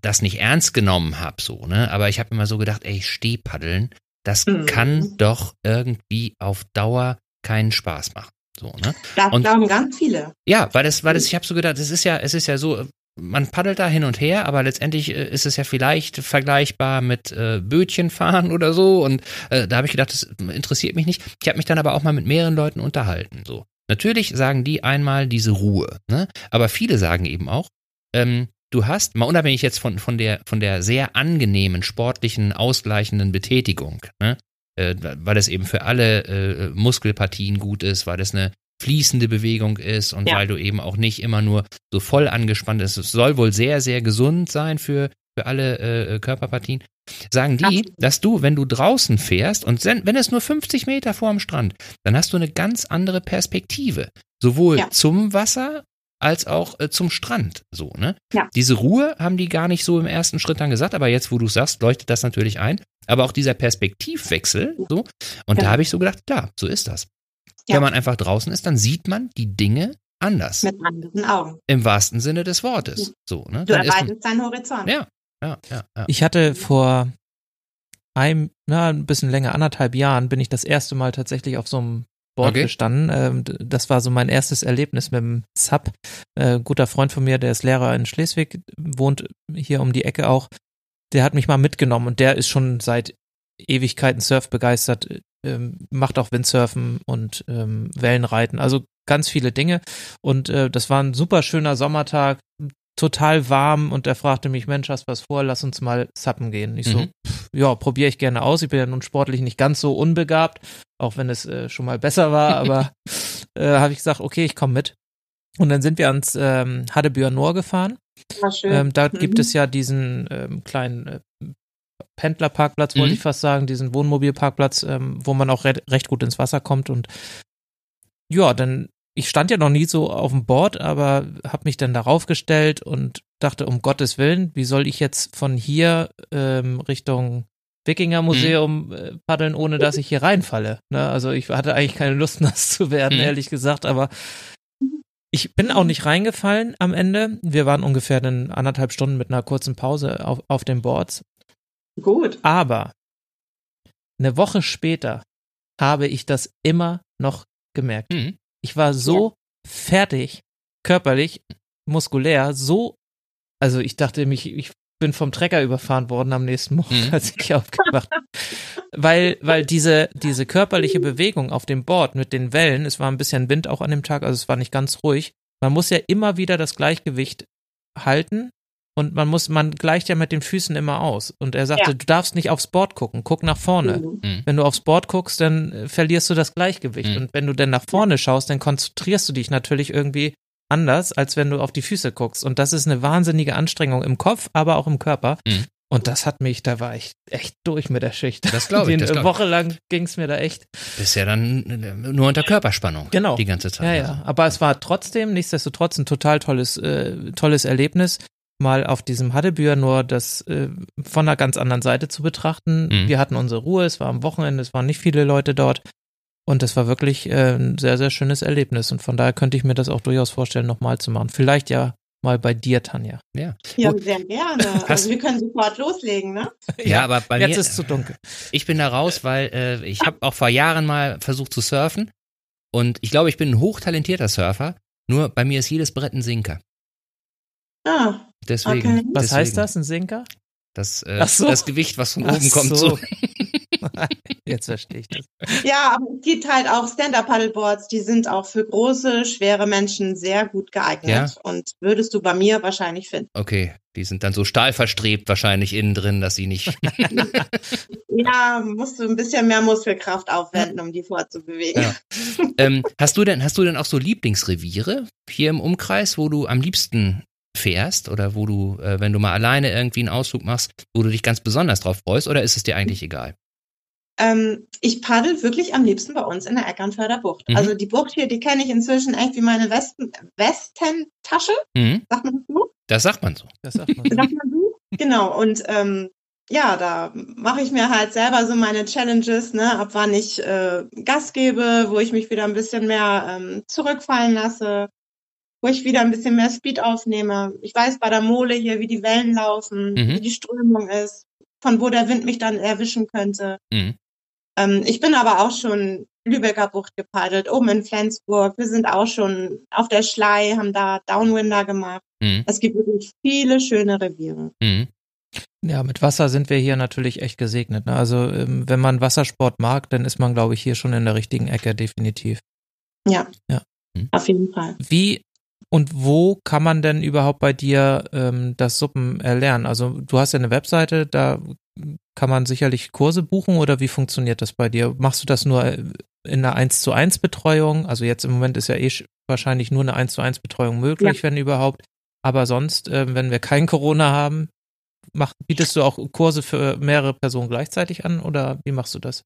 Speaker 1: das nicht ernst genommen habe, so, ne? Aber ich habe immer so gedacht, ey, Stehpaddeln, das
Speaker 2: Mhm.
Speaker 1: kann doch irgendwie auf Dauer keinen Spaß machen. So, ne?
Speaker 2: Das
Speaker 1: Und-
Speaker 2: glauben ganz viele.
Speaker 1: Ja, weil das, weil das, ich habe so gedacht, es ist ja, es ist ja so, man paddelt da hin und her, aber letztendlich äh, ist es ja vielleicht vergleichbar mit äh, Bötchenfahren oder so. Und äh, da habe ich gedacht, das interessiert mich nicht. Ich habe mich dann aber auch mal mit mehreren Leuten unterhalten. So, natürlich sagen die einmal diese Ruhe, ne? Aber viele sagen eben auch, ähm, du hast, mal unabhängig jetzt von, von der, von der sehr angenehmen, sportlichen, ausgleichenden Betätigung, ne? Äh, weil das eben für alle äh, Muskelpartien gut ist, weil das eine fließende Bewegung ist und
Speaker 2: Ja.
Speaker 1: weil du eben auch nicht immer nur so voll angespannt bist. Es soll wohl sehr, sehr gesund sein für, für alle äh, Körperpartien. Sagen die,
Speaker 2: Absolut.
Speaker 1: dass du, wenn du draußen fährst und wenn es nur 50 Meter vorm Strand, dann hast du eine ganz andere Perspektive. Sowohl
Speaker 2: Ja.
Speaker 1: zum Wasser als auch äh, zum Strand. So, ne?
Speaker 2: Ja.
Speaker 1: Diese Ruhe haben die gar nicht so im ersten Schritt dann gesagt, aber jetzt, wo du sagst, leuchtet das natürlich ein. Aber auch dieser Perspektivwechsel, so. Und da
Speaker 2: Ja.
Speaker 1: habe ich so gedacht, ja, so ist das.
Speaker 2: Ja.
Speaker 1: Wenn man einfach draußen ist, dann sieht man die Dinge anders.
Speaker 2: Mit anderen Augen.
Speaker 1: Im wahrsten Sinne des Wortes. So, ne?
Speaker 2: Du
Speaker 1: Dann
Speaker 2: erweiterst deinen Horizont.
Speaker 1: ja, ja, ja, ja.
Speaker 3: Ich hatte vor einem, na, ein bisschen länger, anderthalb Jahren, bin ich das erste Mal tatsächlich auf so einem Board
Speaker 1: Okay.
Speaker 3: gestanden. Ähm, das war so mein erstes Erlebnis mit dem Sub. Äh, guter Freund von mir, der ist Lehrer in Schleswig, wohnt hier um die Ecke auch. Der hat mich mal mitgenommen und der ist schon seit Ewigkeiten Surf begeistert, ähm, macht auch Windsurfen und ähm, Wellenreiten, also ganz viele Dinge. Und äh, das war ein super schöner Sommertag, total warm und er fragte mich, Mensch, hast was vor, lass uns mal zappen gehen. Ich so,
Speaker 1: Mhm.
Speaker 3: pff, ja, probiere ich gerne aus. Ich bin ja nun sportlich nicht ganz so unbegabt, auch wenn es äh, schon mal besser war, aber äh, habe ich gesagt, okay, ich komme mit. Und dann sind wir ans ähm, Hadebühr Noor gefahren.
Speaker 2: War schön.
Speaker 3: Ähm, da
Speaker 2: Mhm.
Speaker 3: gibt es ja diesen ähm, kleinen äh, Pendlerparkplatz, wollte
Speaker 1: Mhm.
Speaker 3: ich fast sagen, diesen Wohnmobilparkplatz, ähm, wo man auch re recht gut ins Wasser kommt. Und ja, dann, ich stand ja noch nie so auf dem Board, aber habe mich dann darauf gestellt und dachte, um Gottes Willen, wie soll ich jetzt von hier ähm, Richtung Wikinger Museum äh, paddeln, ohne dass ich hier reinfalle. Ne? Also ich hatte eigentlich keine Lust, nass zu werden,
Speaker 1: Mhm.
Speaker 3: ehrlich gesagt, aber ich bin auch nicht reingefallen am Ende. Wir waren ungefähr dann anderthalb Stunden mit einer kurzen Pause auf, auf den Boards.
Speaker 2: Gut.
Speaker 3: Aber eine Woche später habe ich das immer noch gemerkt.
Speaker 1: Mhm.
Speaker 3: Ich war so fertig, körperlich, muskulär, so, also ich dachte mich, ich bin vom Trecker überfahren worden am nächsten Morgen,
Speaker 1: Mhm.
Speaker 3: als ich aufgewacht weil, weil diese, diese körperliche Bewegung auf dem Board mit den Wellen, es war ein bisschen Wind auch an dem Tag, also es war nicht ganz ruhig. Man muss ja immer wieder das Gleichgewicht halten und man muss, man gleicht ja mit den Füßen immer aus. Und er sagte,
Speaker 2: Ja.
Speaker 3: du darfst nicht aufs Board gucken, guck nach vorne.
Speaker 2: Mhm.
Speaker 1: Mhm.
Speaker 3: Wenn du aufs Board guckst, dann äh, verlierst du das Gleichgewicht.
Speaker 1: Mhm.
Speaker 3: Und wenn du dann nach vorne schaust, dann konzentrierst du dich natürlich irgendwie anders, als wenn du auf die Füße guckst. Und das ist eine wahnsinnige Anstrengung im Kopf, aber auch im Körper.
Speaker 1: Mhm.
Speaker 3: Und das hat mich, da war ich echt durch mit der Schicht.
Speaker 1: Das glaube ich, glaub ich.
Speaker 3: Woche lang ging's mir da echt.
Speaker 1: Bist ja dann äh, nur unter Körperspannung.
Speaker 3: Genau.
Speaker 1: Die ganze Zeit.
Speaker 3: Ja, ja. Aber es war trotzdem, nichtsdestotrotz, ein total tolles, äh, tolles Erlebnis, mal auf diesem Haddebühr nur das äh, von einer ganz anderen Seite zu betrachten.
Speaker 1: Mhm.
Speaker 3: Wir hatten unsere Ruhe, es war am Wochenende, es waren nicht viele Leute dort. Und es war wirklich äh, ein sehr, sehr schönes Erlebnis. Und von daher könnte ich mir das auch durchaus vorstellen, nochmal zu machen. Vielleicht ja mal bei dir, Tanja.
Speaker 2: Ja,
Speaker 1: Gut.
Speaker 2: sehr gerne. Also wir können sofort loslegen, ne?
Speaker 1: Ja, aber bei
Speaker 3: Jetzt
Speaker 1: mir,
Speaker 3: ist es zu dunkel.
Speaker 1: ich bin da raus, weil äh, ich habe auch vor Jahren mal versucht zu surfen und ich glaube, ich bin ein hochtalentierter Surfer, nur bei mir ist jedes Brett ein Sinker.
Speaker 2: Ah,
Speaker 1: Deswegen.
Speaker 2: Okay.
Speaker 3: Was
Speaker 1: deswegen,
Speaker 3: heißt das, ein Sinker?
Speaker 1: Das, äh,
Speaker 3: Ach so.
Speaker 1: das Gewicht, was von
Speaker 3: Ach
Speaker 1: oben kommt.
Speaker 3: so.
Speaker 1: So.
Speaker 3: Jetzt verstehe ich das.
Speaker 2: ja, aber es gibt halt auch Stand-Up-Paddleboards, die sind auch für große, schwere Menschen sehr gut geeignet.
Speaker 1: Ja.
Speaker 2: Und würdest du bei mir wahrscheinlich finden.
Speaker 1: Okay, die sind dann so stahlverstrebt wahrscheinlich innen drin, dass sie nicht.
Speaker 2: Ja, musst du ein bisschen mehr Muskelkraft aufwenden, um die vorzubewegen.
Speaker 1: Ja. ähm, hast du denn, hast du denn auch so Lieblingsreviere hier im Umkreis, wo du am liebsten fährst oder wo du, äh, wenn du mal alleine irgendwie einen Ausflug machst, wo du dich ganz besonders drauf freust oder ist es dir eigentlich egal?
Speaker 2: Ähm, ich paddel wirklich am liebsten bei uns in der Eckernförder Bucht.
Speaker 1: Mhm.
Speaker 2: Also die Bucht hier, die kenne ich inzwischen echt wie meine Westen Westentasche,
Speaker 1: Mhm,
Speaker 2: sagt man das so?
Speaker 1: das sagt man so.
Speaker 3: Das sagt man.
Speaker 2: Sagt man so? Genau, und ähm, ja, da mache ich mir halt selber so meine Challenges, ne, ab wann ich äh, Gas gebe, wo ich mich wieder ein bisschen mehr ähm, zurückfallen lasse, wo ich wieder ein bisschen mehr Speed aufnehme. Ich weiß bei der Mole hier, wie die Wellen laufen,
Speaker 1: Mhm.
Speaker 2: wie die Strömung ist, von wo der Wind mich dann erwischen könnte.
Speaker 1: Mhm.
Speaker 2: Ähm, ich bin aber auch schon Lübecker Bucht gepaddelt, oben in Flensburg. Wir sind auch schon auf der Schlei, haben da Downwinder gemacht.
Speaker 1: Mhm.
Speaker 2: Es gibt wirklich viele schöne Reviere.
Speaker 1: Mhm.
Speaker 3: Ja, mit Wasser sind wir hier natürlich echt gesegnet. Ne? Also ähm, wenn man Wassersport mag, dann ist man, glaube ich, hier schon in der richtigen Ecke, definitiv.
Speaker 2: Ja.
Speaker 3: Ja.
Speaker 1: Hm.
Speaker 2: Auf jeden Fall.
Speaker 3: Wie und wo kann man denn überhaupt bei dir ähm, das Suppen erlernen? Also du hast ja eine Webseite, da kann man sicherlich Kurse buchen oder wie funktioniert das bei dir? Machst du das nur äh, in einer 1 zu 1 Betreuung? Also jetzt im Moment ist ja eh sch- wahrscheinlich nur eine 1 zu 1 Betreuung möglich, wenn überhaupt. Aber sonst, ähm, wenn wir kein Corona haben, mach, bietest du auch Kurse für mehrere Personen gleichzeitig an oder wie machst du das?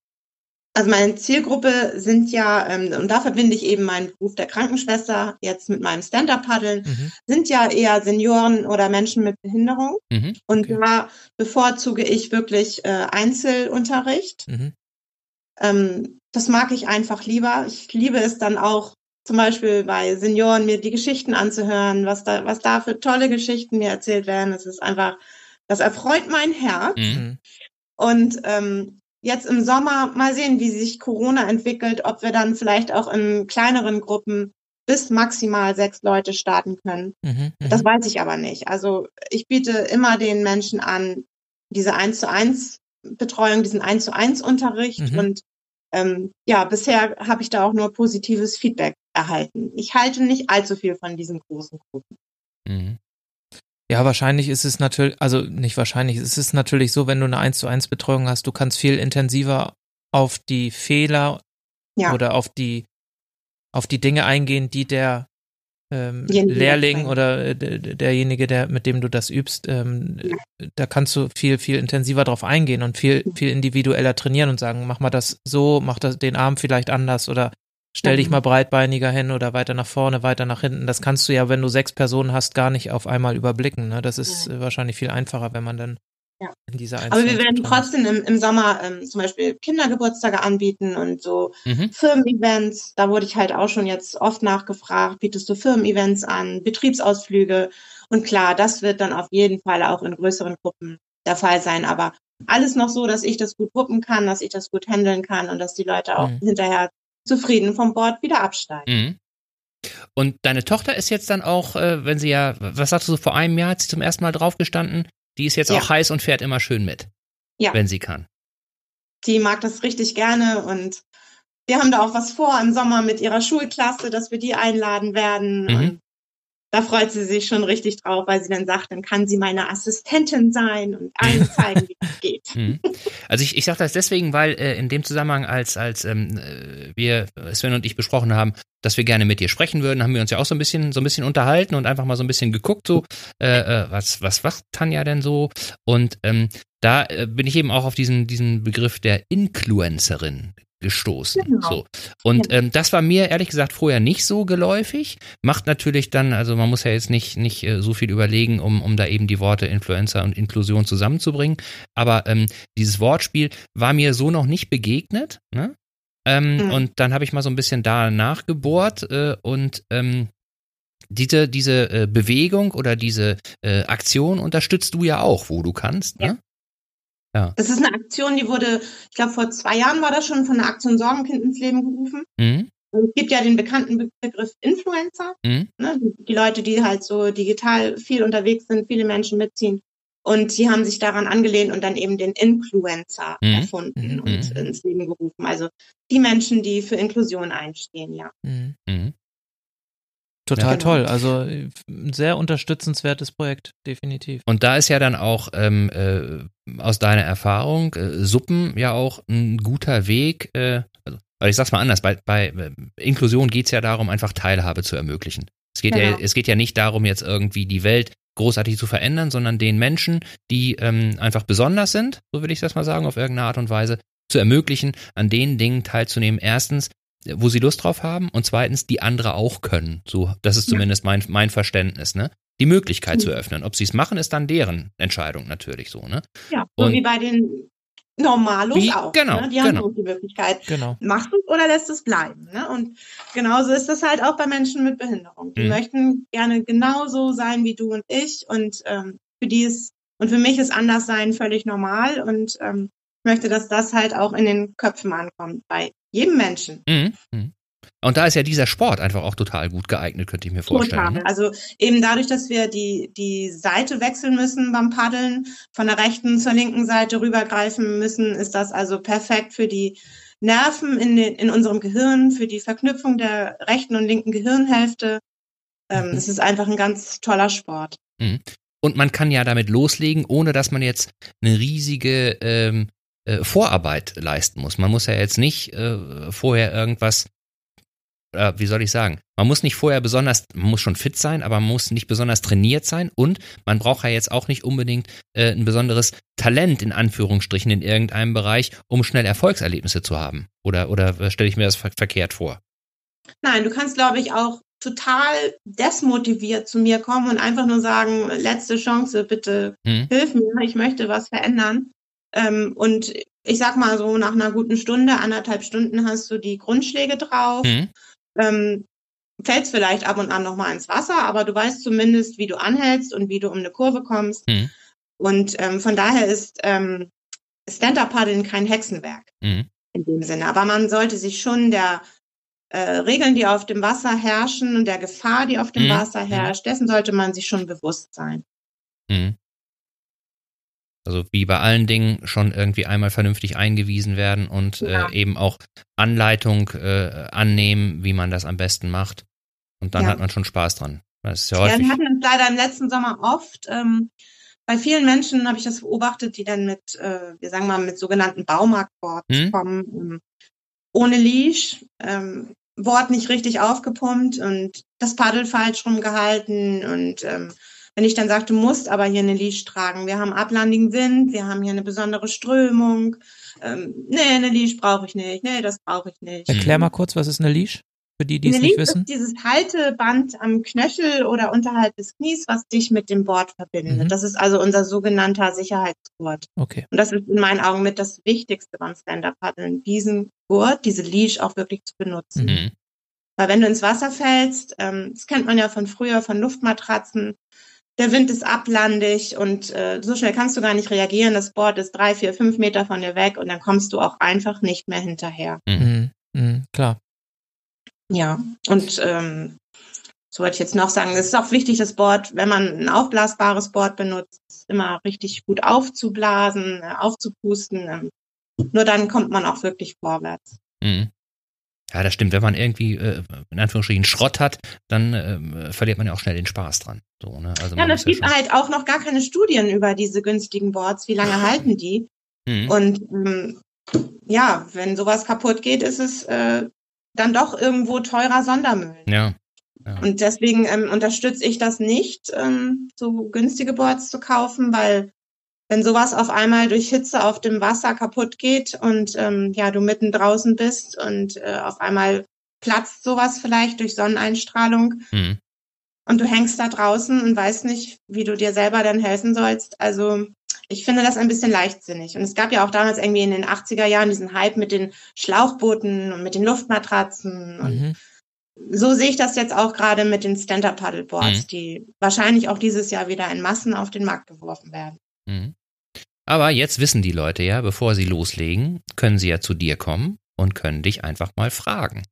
Speaker 2: Also meine Zielgruppe sind ja, ähm, und da verbinde ich eben meinen Beruf der Krankenschwester jetzt mit meinem Stand-Up-Paddeln,
Speaker 3: Mhm.
Speaker 2: sind ja eher Senioren oder Menschen mit Behinderung.
Speaker 1: Mhm.
Speaker 2: Und
Speaker 3: Okay.
Speaker 2: da bevorzuge ich wirklich äh, Einzelunterricht.
Speaker 3: Mhm.
Speaker 2: Ähm, das mag ich einfach lieber. Ich liebe es dann auch, zum Beispiel bei Senioren mir die Geschichten anzuhören, was da, was da für tolle Geschichten mir erzählt werden. Es ist einfach, das erfreut mein Herz.
Speaker 1: Mhm.
Speaker 2: Und ähm, jetzt im Sommer mal sehen, wie sich Corona entwickelt, ob wir dann vielleicht auch in kleineren Gruppen bis maximal sechs Leute starten können.
Speaker 3: Mhm. Mhm.
Speaker 2: Das weiß ich aber nicht. Also ich biete immer den Menschen an, diese eins zu eins Betreuung, diesen eins zu eins Unterricht
Speaker 3: Mhm.
Speaker 2: und ähm, ja, bisher habe ich da auch nur positives Feedback erhalten. Ich halte nicht allzu viel von diesen großen Gruppen.
Speaker 1: Mhm.
Speaker 3: Ja, wahrscheinlich ist es natürlich, also nicht wahrscheinlich, es ist natürlich so, wenn du eine 1 zu 1 Betreuung hast, du kannst viel intensiver auf die Fehler
Speaker 2: Ja.
Speaker 3: oder auf die, auf die Dinge eingehen, die der ähm, Lehrling oder äh, der- derjenige, der, mit dem du das übst, ähm, äh, da kannst du viel, viel intensiver drauf eingehen und viel, viel individueller trainieren und sagen, mach mal das so, mach das, den Arm vielleicht anders oder stell dich
Speaker 2: Mhm.
Speaker 3: mal breitbeiniger hin oder weiter nach vorne, weiter nach hinten. Das kannst du ja, wenn du sechs Personen hast, gar nicht auf einmal überblicken. Ne? Das ist äh, wahrscheinlich viel einfacher, wenn man dann
Speaker 2: Ja.
Speaker 3: in dieser
Speaker 2: Aber wir werden trotzdem im, im Sommer ähm, zum Beispiel Kindergeburtstage anbieten und so
Speaker 1: Mhm.
Speaker 2: Firmen-Events. Da wurde ich halt auch schon jetzt oft nachgefragt, bietest du Firmen-Events an, Betriebsausflüge. Und klar, das wird dann auf jeden Fall auch in größeren Gruppen der Fall sein. Aber alles noch so, dass ich das gut wuppen kann, dass ich das gut handeln kann und dass die Leute auch
Speaker 3: Mhm.
Speaker 2: hinterher zufrieden vom Bord wieder absteigen.
Speaker 1: Mhm. Und deine Tochter ist jetzt dann auch, äh, wenn sie ja, was sagst du, so vor einem Jahr hat sie zum ersten Mal draufgestanden, die ist jetzt
Speaker 2: Ja.
Speaker 1: auch heiß und fährt immer schön mit.
Speaker 2: Ja.
Speaker 1: Wenn sie kann.
Speaker 2: Die mag das richtig gerne und wir haben da auch was vor im Sommer mit ihrer Schulklasse, dass wir die einladen werden.
Speaker 1: Mhm.
Speaker 2: Da freut sie sich schon richtig drauf, weil sie dann sagt, dann kann sie meine Assistentin sein und allen zeigen, wie es geht.
Speaker 1: Mhm. Also ich, ich sage das deswegen, weil äh, in dem Zusammenhang, als, als ähm, äh, wir, Sven und ich besprochen haben, dass wir gerne mit dir sprechen würden, haben wir uns ja auch so ein bisschen, so ein bisschen unterhalten und einfach mal so ein bisschen geguckt, so, äh, äh, was, was, was Tanja denn so? Und ähm, da äh, bin ich eben auch auf diesen, diesen Begriff der Influencerin gestoßen. Genau. So. Und ja. ähm, das war mir ehrlich gesagt vorher nicht so geläufig. Macht natürlich dann, also man muss ja jetzt nicht, nicht äh, so viel überlegen, um, um da eben die Worte Influencer und Inklusion zusammenzubringen. Aber ähm, dieses Wortspiel war mir so noch nicht begegnet. Ne? Ähm, mhm. Und dann habe ich mal so ein bisschen da nachgebohrt äh, und ähm, diese, diese äh, Bewegung oder diese äh, Aktion unterstützt du ja auch, wo du kannst. Ne?
Speaker 2: Ja. Das ist eine Aktion, die wurde, ich glaube, vor zwei Jahren war das schon von der Aktion Sorgenkind ins Leben gerufen. Mhm. Es gibt ja den bekannten Begriff Influencer, mhm. ne, die Leute, die halt so digital viel unterwegs sind, viele Menschen mitziehen. Und die haben sich daran angelehnt und dann eben den Influencer mhm. erfunden mhm. und mhm. ins Leben gerufen. Also die Menschen, die für Inklusion einstehen, ja. Mhm.
Speaker 3: Total ja, genau. toll. Also ein sehr unterstützenswertes Projekt, definitiv.
Speaker 1: Und da ist ja dann auch ähm, äh, aus deiner Erfahrung äh, Suppen ja auch ein guter Weg. Äh, also, ich sag's mal anders, bei, bei äh, Inklusion geht's ja darum, einfach Teilhabe zu ermöglichen. Es geht, genau. ja, es geht ja nicht darum, jetzt irgendwie die Welt großartig zu verändern, sondern den Menschen, die ähm, einfach besonders sind, so will ich das mal sagen, auf irgendeine Art und Weise, zu ermöglichen, an den Dingen teilzunehmen. Erstens, wo sie Lust drauf haben und zweitens, die andere auch können. So, das ist zumindest mein, mein Verständnis, ne? Die Möglichkeit mhm. zu öffnen. Ob sie es machen, ist dann deren Entscheidung natürlich so, ne?
Speaker 2: Ja, so und wie bei den Normalos wie, auch.
Speaker 1: Genau.
Speaker 2: Ne? Die
Speaker 1: genau.
Speaker 2: haben auch die Möglichkeit. Genau. Machst du es oder lässt es bleiben. Ne? Und genauso ist das halt auch bei Menschen mit Behinderung. Die mhm. möchten gerne genauso sein wie du und ich. Und ähm, für die ist, und für mich ist Anderssein völlig normal. Und ähm, ich möchte, dass das halt auch in den Köpfen ankommt. Bei jedem Menschen. Mhm.
Speaker 1: Mhm. Und da ist ja dieser Sport einfach auch total gut geeignet, könnte ich mir vorstellen. Total.
Speaker 2: Ne? Also eben dadurch, dass wir die, die Seite wechseln müssen beim Paddeln, von der rechten zur linken Seite rübergreifen müssen, ist das also perfekt für die Nerven in, den, in unserem Gehirn, für die Verknüpfung der rechten und linken Gehirnhälfte. Ähm, mhm. Es ist einfach ein ganz toller Sport.
Speaker 1: Mhm. Und man kann ja damit loslegen, ohne dass man jetzt eine riesige ähm, äh, Vorarbeit leisten muss. Man muss ja jetzt nicht äh, vorher irgendwas, äh, wie soll ich sagen, man muss nicht vorher besonders, man muss schon fit sein, aber man muss nicht besonders trainiert sein und man braucht ja jetzt auch nicht unbedingt äh, ein besonderes Talent in Anführungsstrichen in irgendeinem Bereich, um schnell Erfolgserlebnisse zu haben. Oder, oder stelle ich mir das ver verkehrt vor?
Speaker 2: Nein, du kannst, glaube ich, auch total desmotiviert zu mir kommen und einfach nur sagen, letzte Chance, bitte hm. hilf mir, ich möchte was verändern. Ähm, und ich sag mal so, nach einer guten Stunde, anderthalb Stunden hast du die Grundschläge drauf. Mhm. Ähm, fällst vielleicht ab und an nochmal ins Wasser, aber du weißt zumindest, wie du anhältst und wie du um eine Kurve kommst. Mhm. Und ähm, von daher ist ähm, Stand-Up-Paddeln kein Hexenwerk mhm. in dem Sinne. Aber man sollte sich schon der äh, Regeln, die auf dem Wasser herrschen und der Gefahr, die auf dem mhm. Wasser mhm. herrscht, dessen sollte man sich schon bewusst sein. Mhm.
Speaker 1: Also wie bei allen Dingen schon irgendwie einmal vernünftig eingewiesen werden und ja. äh, eben auch Anleitung äh, annehmen, wie man das am besten macht. Und dann ja. hat man schon Spaß dran.
Speaker 2: Das ist ja, häufig. ja, wir hatten es leider im letzten Sommer oft. Ähm, bei vielen Menschen habe ich das beobachtet, die dann mit, äh, wir sagen mal, mit sogenannten Baumarktboards hm? kommen, ähm, ohne Leash, ähm, Board nicht richtig aufgepumpt und das Paddel falsch rumgehalten und ähm, wenn ich dann sage, du musst aber hier eine Leash tragen, wir haben ablandigen Wind, wir haben hier eine besondere Strömung, ähm, nee, eine Leash brauche ich nicht, nee, das brauche ich nicht.
Speaker 3: Erklär mal kurz, was ist eine Leash? Für die, die es nicht wissen.
Speaker 2: Ist dieses Halteband am Knöchel oder unterhalb des Knies, was dich mit dem Board verbindet. Mhm. Das ist also unser sogenannter Sicherheitsgurt.
Speaker 3: Okay.
Speaker 2: Und das ist in meinen Augen mit das Wichtigste beim Stand-Up-Paddeln, diesen Gurt, diese Leash auch wirklich zu benutzen. Mhm. Weil wenn du ins Wasser fällst, ähm, das kennt man ja von früher, von Luftmatratzen, der Wind ist ablandig und äh, so schnell kannst du gar nicht reagieren. Das Board ist drei, vier, fünf Meter von dir weg und dann kommst du auch einfach nicht mehr hinterher.
Speaker 3: Mhm. Mhm, klar.
Speaker 2: Ja, und ähm, so wollte ich jetzt noch sagen, es ist auch wichtig, das Board, wenn man ein aufblasbares Board benutzt, immer richtig gut aufzublasen, äh, aufzupusten. Ähm, nur dann kommt man auch wirklich vorwärts. Mhm.
Speaker 1: Ja, das stimmt. Wenn man irgendwie äh, in Anführungsstrichen Schrott hat, dann äh, verliert man ja auch schnell den Spaß dran. So, ne? also
Speaker 2: ja, es gibt ja halt auch noch gar keine Studien über diese günstigen Boards. Wie lange halten die? Mhm. Und ähm, ja, wenn sowas kaputt geht, ist es äh, dann doch irgendwo teurer Sondermüll.
Speaker 1: Ja.
Speaker 2: ja. Und deswegen ähm, unterstütze ich das nicht, ähm, so günstige Boards zu kaufen, weil wenn sowas auf einmal durch Hitze auf dem Wasser kaputt geht und ähm, ja, du mitten draußen bist und äh, auf einmal platzt sowas vielleicht durch Sonneneinstrahlung mhm. und du hängst da draußen und weißt nicht, wie du dir selber dann helfen sollst. Also ich finde das ein bisschen leichtsinnig. Und es gab ja auch damals irgendwie in den 80er Jahren diesen Hype mit den Schlauchbooten und mit den Luftmatratzen. Und mhm. so sehe ich das jetzt auch gerade mit den Stand-Up-Paddleboards, mhm. die wahrscheinlich auch dieses Jahr wieder in Massen auf den Markt geworfen werden. Mhm.
Speaker 1: Aber jetzt wissen die Leute ja, bevor sie loslegen, können sie ja zu dir kommen und können dich einfach mal fragen.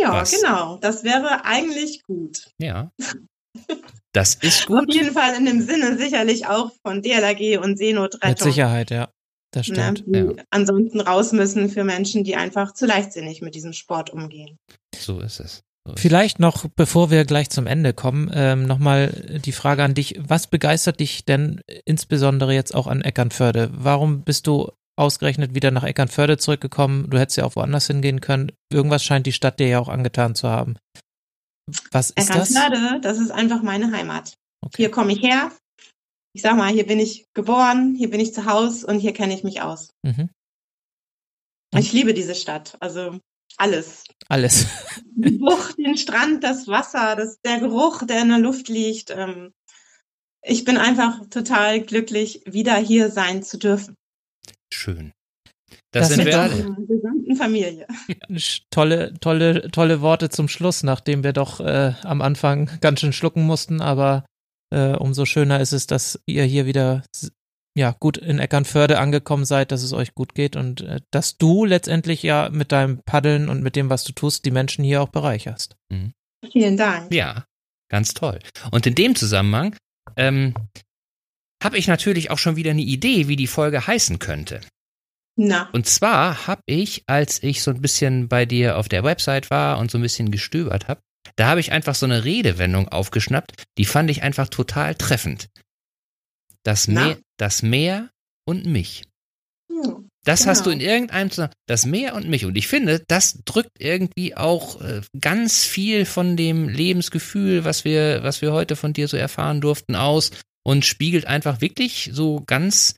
Speaker 2: Ja, Was? genau. Das wäre eigentlich gut.
Speaker 1: Ja. Das ist gut.
Speaker 2: Auf jeden Fall in dem Sinne sicherlich auch von DLRG und Seenotrettung. Mit
Speaker 3: Sicherheit, ja. Das stimmt.
Speaker 2: Ne, die ja. ansonsten raus müssen für Menschen, die einfach zu leichtsinnig mit diesem Sport umgehen.
Speaker 1: So ist es.
Speaker 3: Vielleicht noch, bevor wir gleich zum Ende kommen, ähm, nochmal die Frage an dich. Was begeistert dich denn insbesondere jetzt auch an Eckernförde? Warum bist du ausgerechnet wieder nach Eckernförde zurückgekommen? Du hättest ja auch woanders hingehen können. Irgendwas scheint die Stadt dir ja auch angetan zu haben. Was ist
Speaker 2: Eckernförde, das? das ist einfach meine Heimat. Okay. Hier komme ich her. Ich sag mal, hier bin ich geboren, hier bin ich zu Hause und hier kenne ich mich aus. Mhm. Ich liebe diese Stadt. Also alles.
Speaker 3: Alles.
Speaker 2: Die Bucht, den Strand, das Wasser, das, der Geruch, der in der Luft liegt. Ähm, ich bin einfach total glücklich, wieder hier sein zu dürfen.
Speaker 1: Schön.
Speaker 3: Das, das sind wir
Speaker 2: alle. gesamten Familie.
Speaker 3: Tolle, tolle, tolle Worte zum Schluss, nachdem wir doch äh, am Anfang ganz schön schlucken mussten, aber äh, umso schöner ist es, dass ihr hier wieder ja, gut in Eckernförde angekommen seid, dass es euch gut geht und äh, dass du letztendlich ja mit deinem Paddeln und mit dem, was du tust, die Menschen hier auch bereicherst.
Speaker 2: Mhm. Vielen Dank.
Speaker 1: Ja, ganz toll. Und in dem Zusammenhang ähm, habe ich natürlich auch schon wieder eine Idee, wie die Folge heißen könnte.
Speaker 2: Na.
Speaker 1: Und zwar habe ich, als ich so ein bisschen bei dir auf der Website war und so ein bisschen gestöbert habe, da habe ich einfach so eine Redewendung aufgeschnappt, die fand ich einfach total treffend. Das Meer, das Meer und mich. Ja, das genau. hast du in irgendeinem Zusammenhang, das Meer und mich. Und ich finde, das drückt irgendwie auch äh, ganz viel von dem Lebensgefühl, was wir, was wir heute von dir so erfahren durften, aus und spiegelt einfach wirklich so ganz,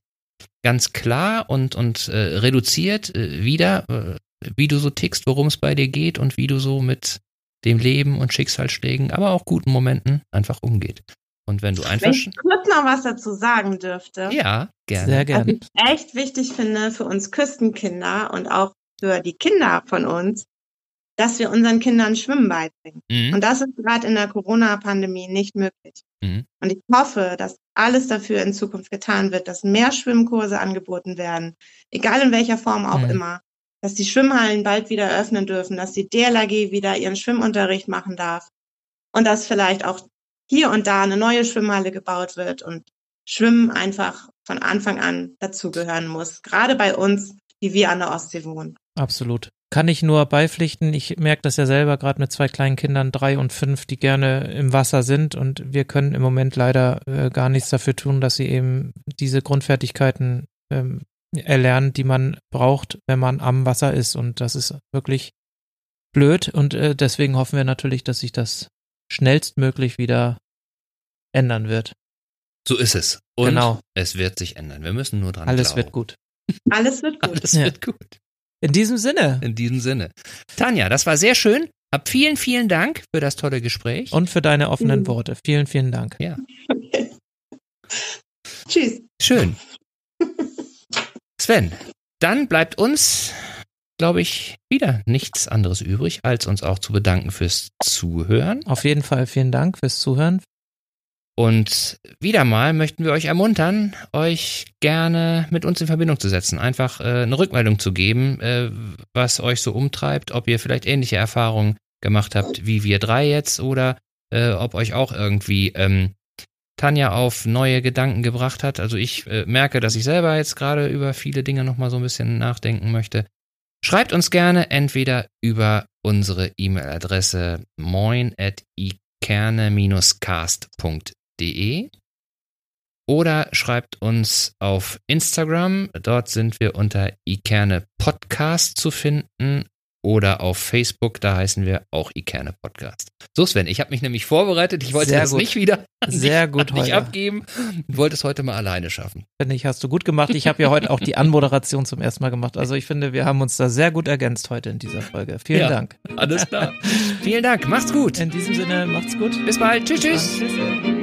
Speaker 1: ganz klar und, und äh, reduziert äh, wieder, äh, wie du so tickst, worum es bei dir geht und wie du so mit dem Leben und Schicksalsschlägen, aber auch guten Momenten einfach umgeht. Und wenn du einfach. Wenn ich
Speaker 2: kurz noch was dazu sagen dürfte.
Speaker 1: Ja, gerne.
Speaker 3: Sehr gerne.
Speaker 2: Was ich echt wichtig finde für uns Küstenkinder und auch für die Kinder von uns, dass wir unseren Kindern Schwimmen beibringen. Mhm. Und das ist gerade in der Corona-Pandemie nicht möglich. Mhm. Und ich hoffe, dass alles dafür in Zukunft getan wird, dass mehr Schwimmkurse angeboten werden, egal in welcher Form auch mhm. immer, dass die Schwimmhallen bald wieder öffnen dürfen, dass die DLAG wieder ihren Schwimmunterricht machen darf und dass vielleicht auch hier und da eine neue Schwimmhalle gebaut wird und Schwimmen einfach von Anfang an dazugehören muss. Gerade bei uns, die wir an der Ostsee wohnen.
Speaker 3: Absolut. Kann ich nur beipflichten. Ich merke das ja selber gerade mit zwei kleinen Kindern, drei und fünf, die gerne im Wasser sind. Und wir können im Moment leider äh, gar nichts dafür tun, dass sie eben diese Grundfertigkeiten ähm, erlernen, die man braucht, wenn man am Wasser ist. Und das ist wirklich blöd. Und äh, deswegen hoffen wir natürlich, dass sich das schnellstmöglich wieder ändern wird.
Speaker 1: So ist es. Und genau. es wird sich ändern. Wir müssen nur dran
Speaker 3: Alles
Speaker 1: glauben.
Speaker 3: wird gut.
Speaker 2: Alles wird gut.
Speaker 1: Alles ja. wird gut.
Speaker 3: In diesem Sinne.
Speaker 1: In diesem Sinne. Tanja, das war sehr schön. Hab vielen, vielen Dank für das tolle Gespräch.
Speaker 3: Und für deine offenen mhm. Worte. Vielen, vielen Dank.
Speaker 1: Ja.
Speaker 2: Okay. Tschüss.
Speaker 1: Schön. Sven, dann bleibt uns glaube ich, wieder nichts anderes übrig, als uns auch zu bedanken fürs Zuhören.
Speaker 3: Auf jeden Fall vielen Dank fürs Zuhören.
Speaker 1: Und wieder mal möchten wir euch ermuntern, euch gerne mit uns in Verbindung zu setzen, einfach äh, eine Rückmeldung zu geben, äh, was euch so umtreibt, ob ihr vielleicht ähnliche Erfahrungen gemacht habt wie wir drei jetzt oder äh, ob euch auch irgendwie ähm, Tanja auf neue Gedanken gebracht hat. Also ich äh, merke, dass ich selber jetzt gerade über viele Dinge nochmal so ein bisschen nachdenken möchte. Schreibt uns gerne entweder über unsere E-Mail-Adresse moin at ikerne-cast.de oder schreibt uns auf Instagram. Dort sind wir unter ikerne Podcast zu finden oder auf Facebook, da heißen wir auch Ikerne Podcast. So Sven, ich habe mich nämlich vorbereitet, ich wollte
Speaker 3: Sehr
Speaker 1: das
Speaker 3: gut.
Speaker 1: nicht wieder
Speaker 3: Sehr
Speaker 1: nicht,
Speaker 3: gut
Speaker 1: nicht abgeben und wollte es heute mal alleine schaffen.
Speaker 3: Finde ich, hast du gut gemacht. Ich habe ja heute auch die Anmoderation zum ersten Mal gemacht. Also ich finde, wir haben uns da sehr gut ergänzt heute in dieser Folge. Vielen
Speaker 1: Ja.
Speaker 3: Dank.
Speaker 1: Alles klar. Vielen Dank, macht's gut.
Speaker 3: In diesem Sinne, macht's gut.
Speaker 1: Bis bald. Tschüss, tschüss.
Speaker 3: Tschüss.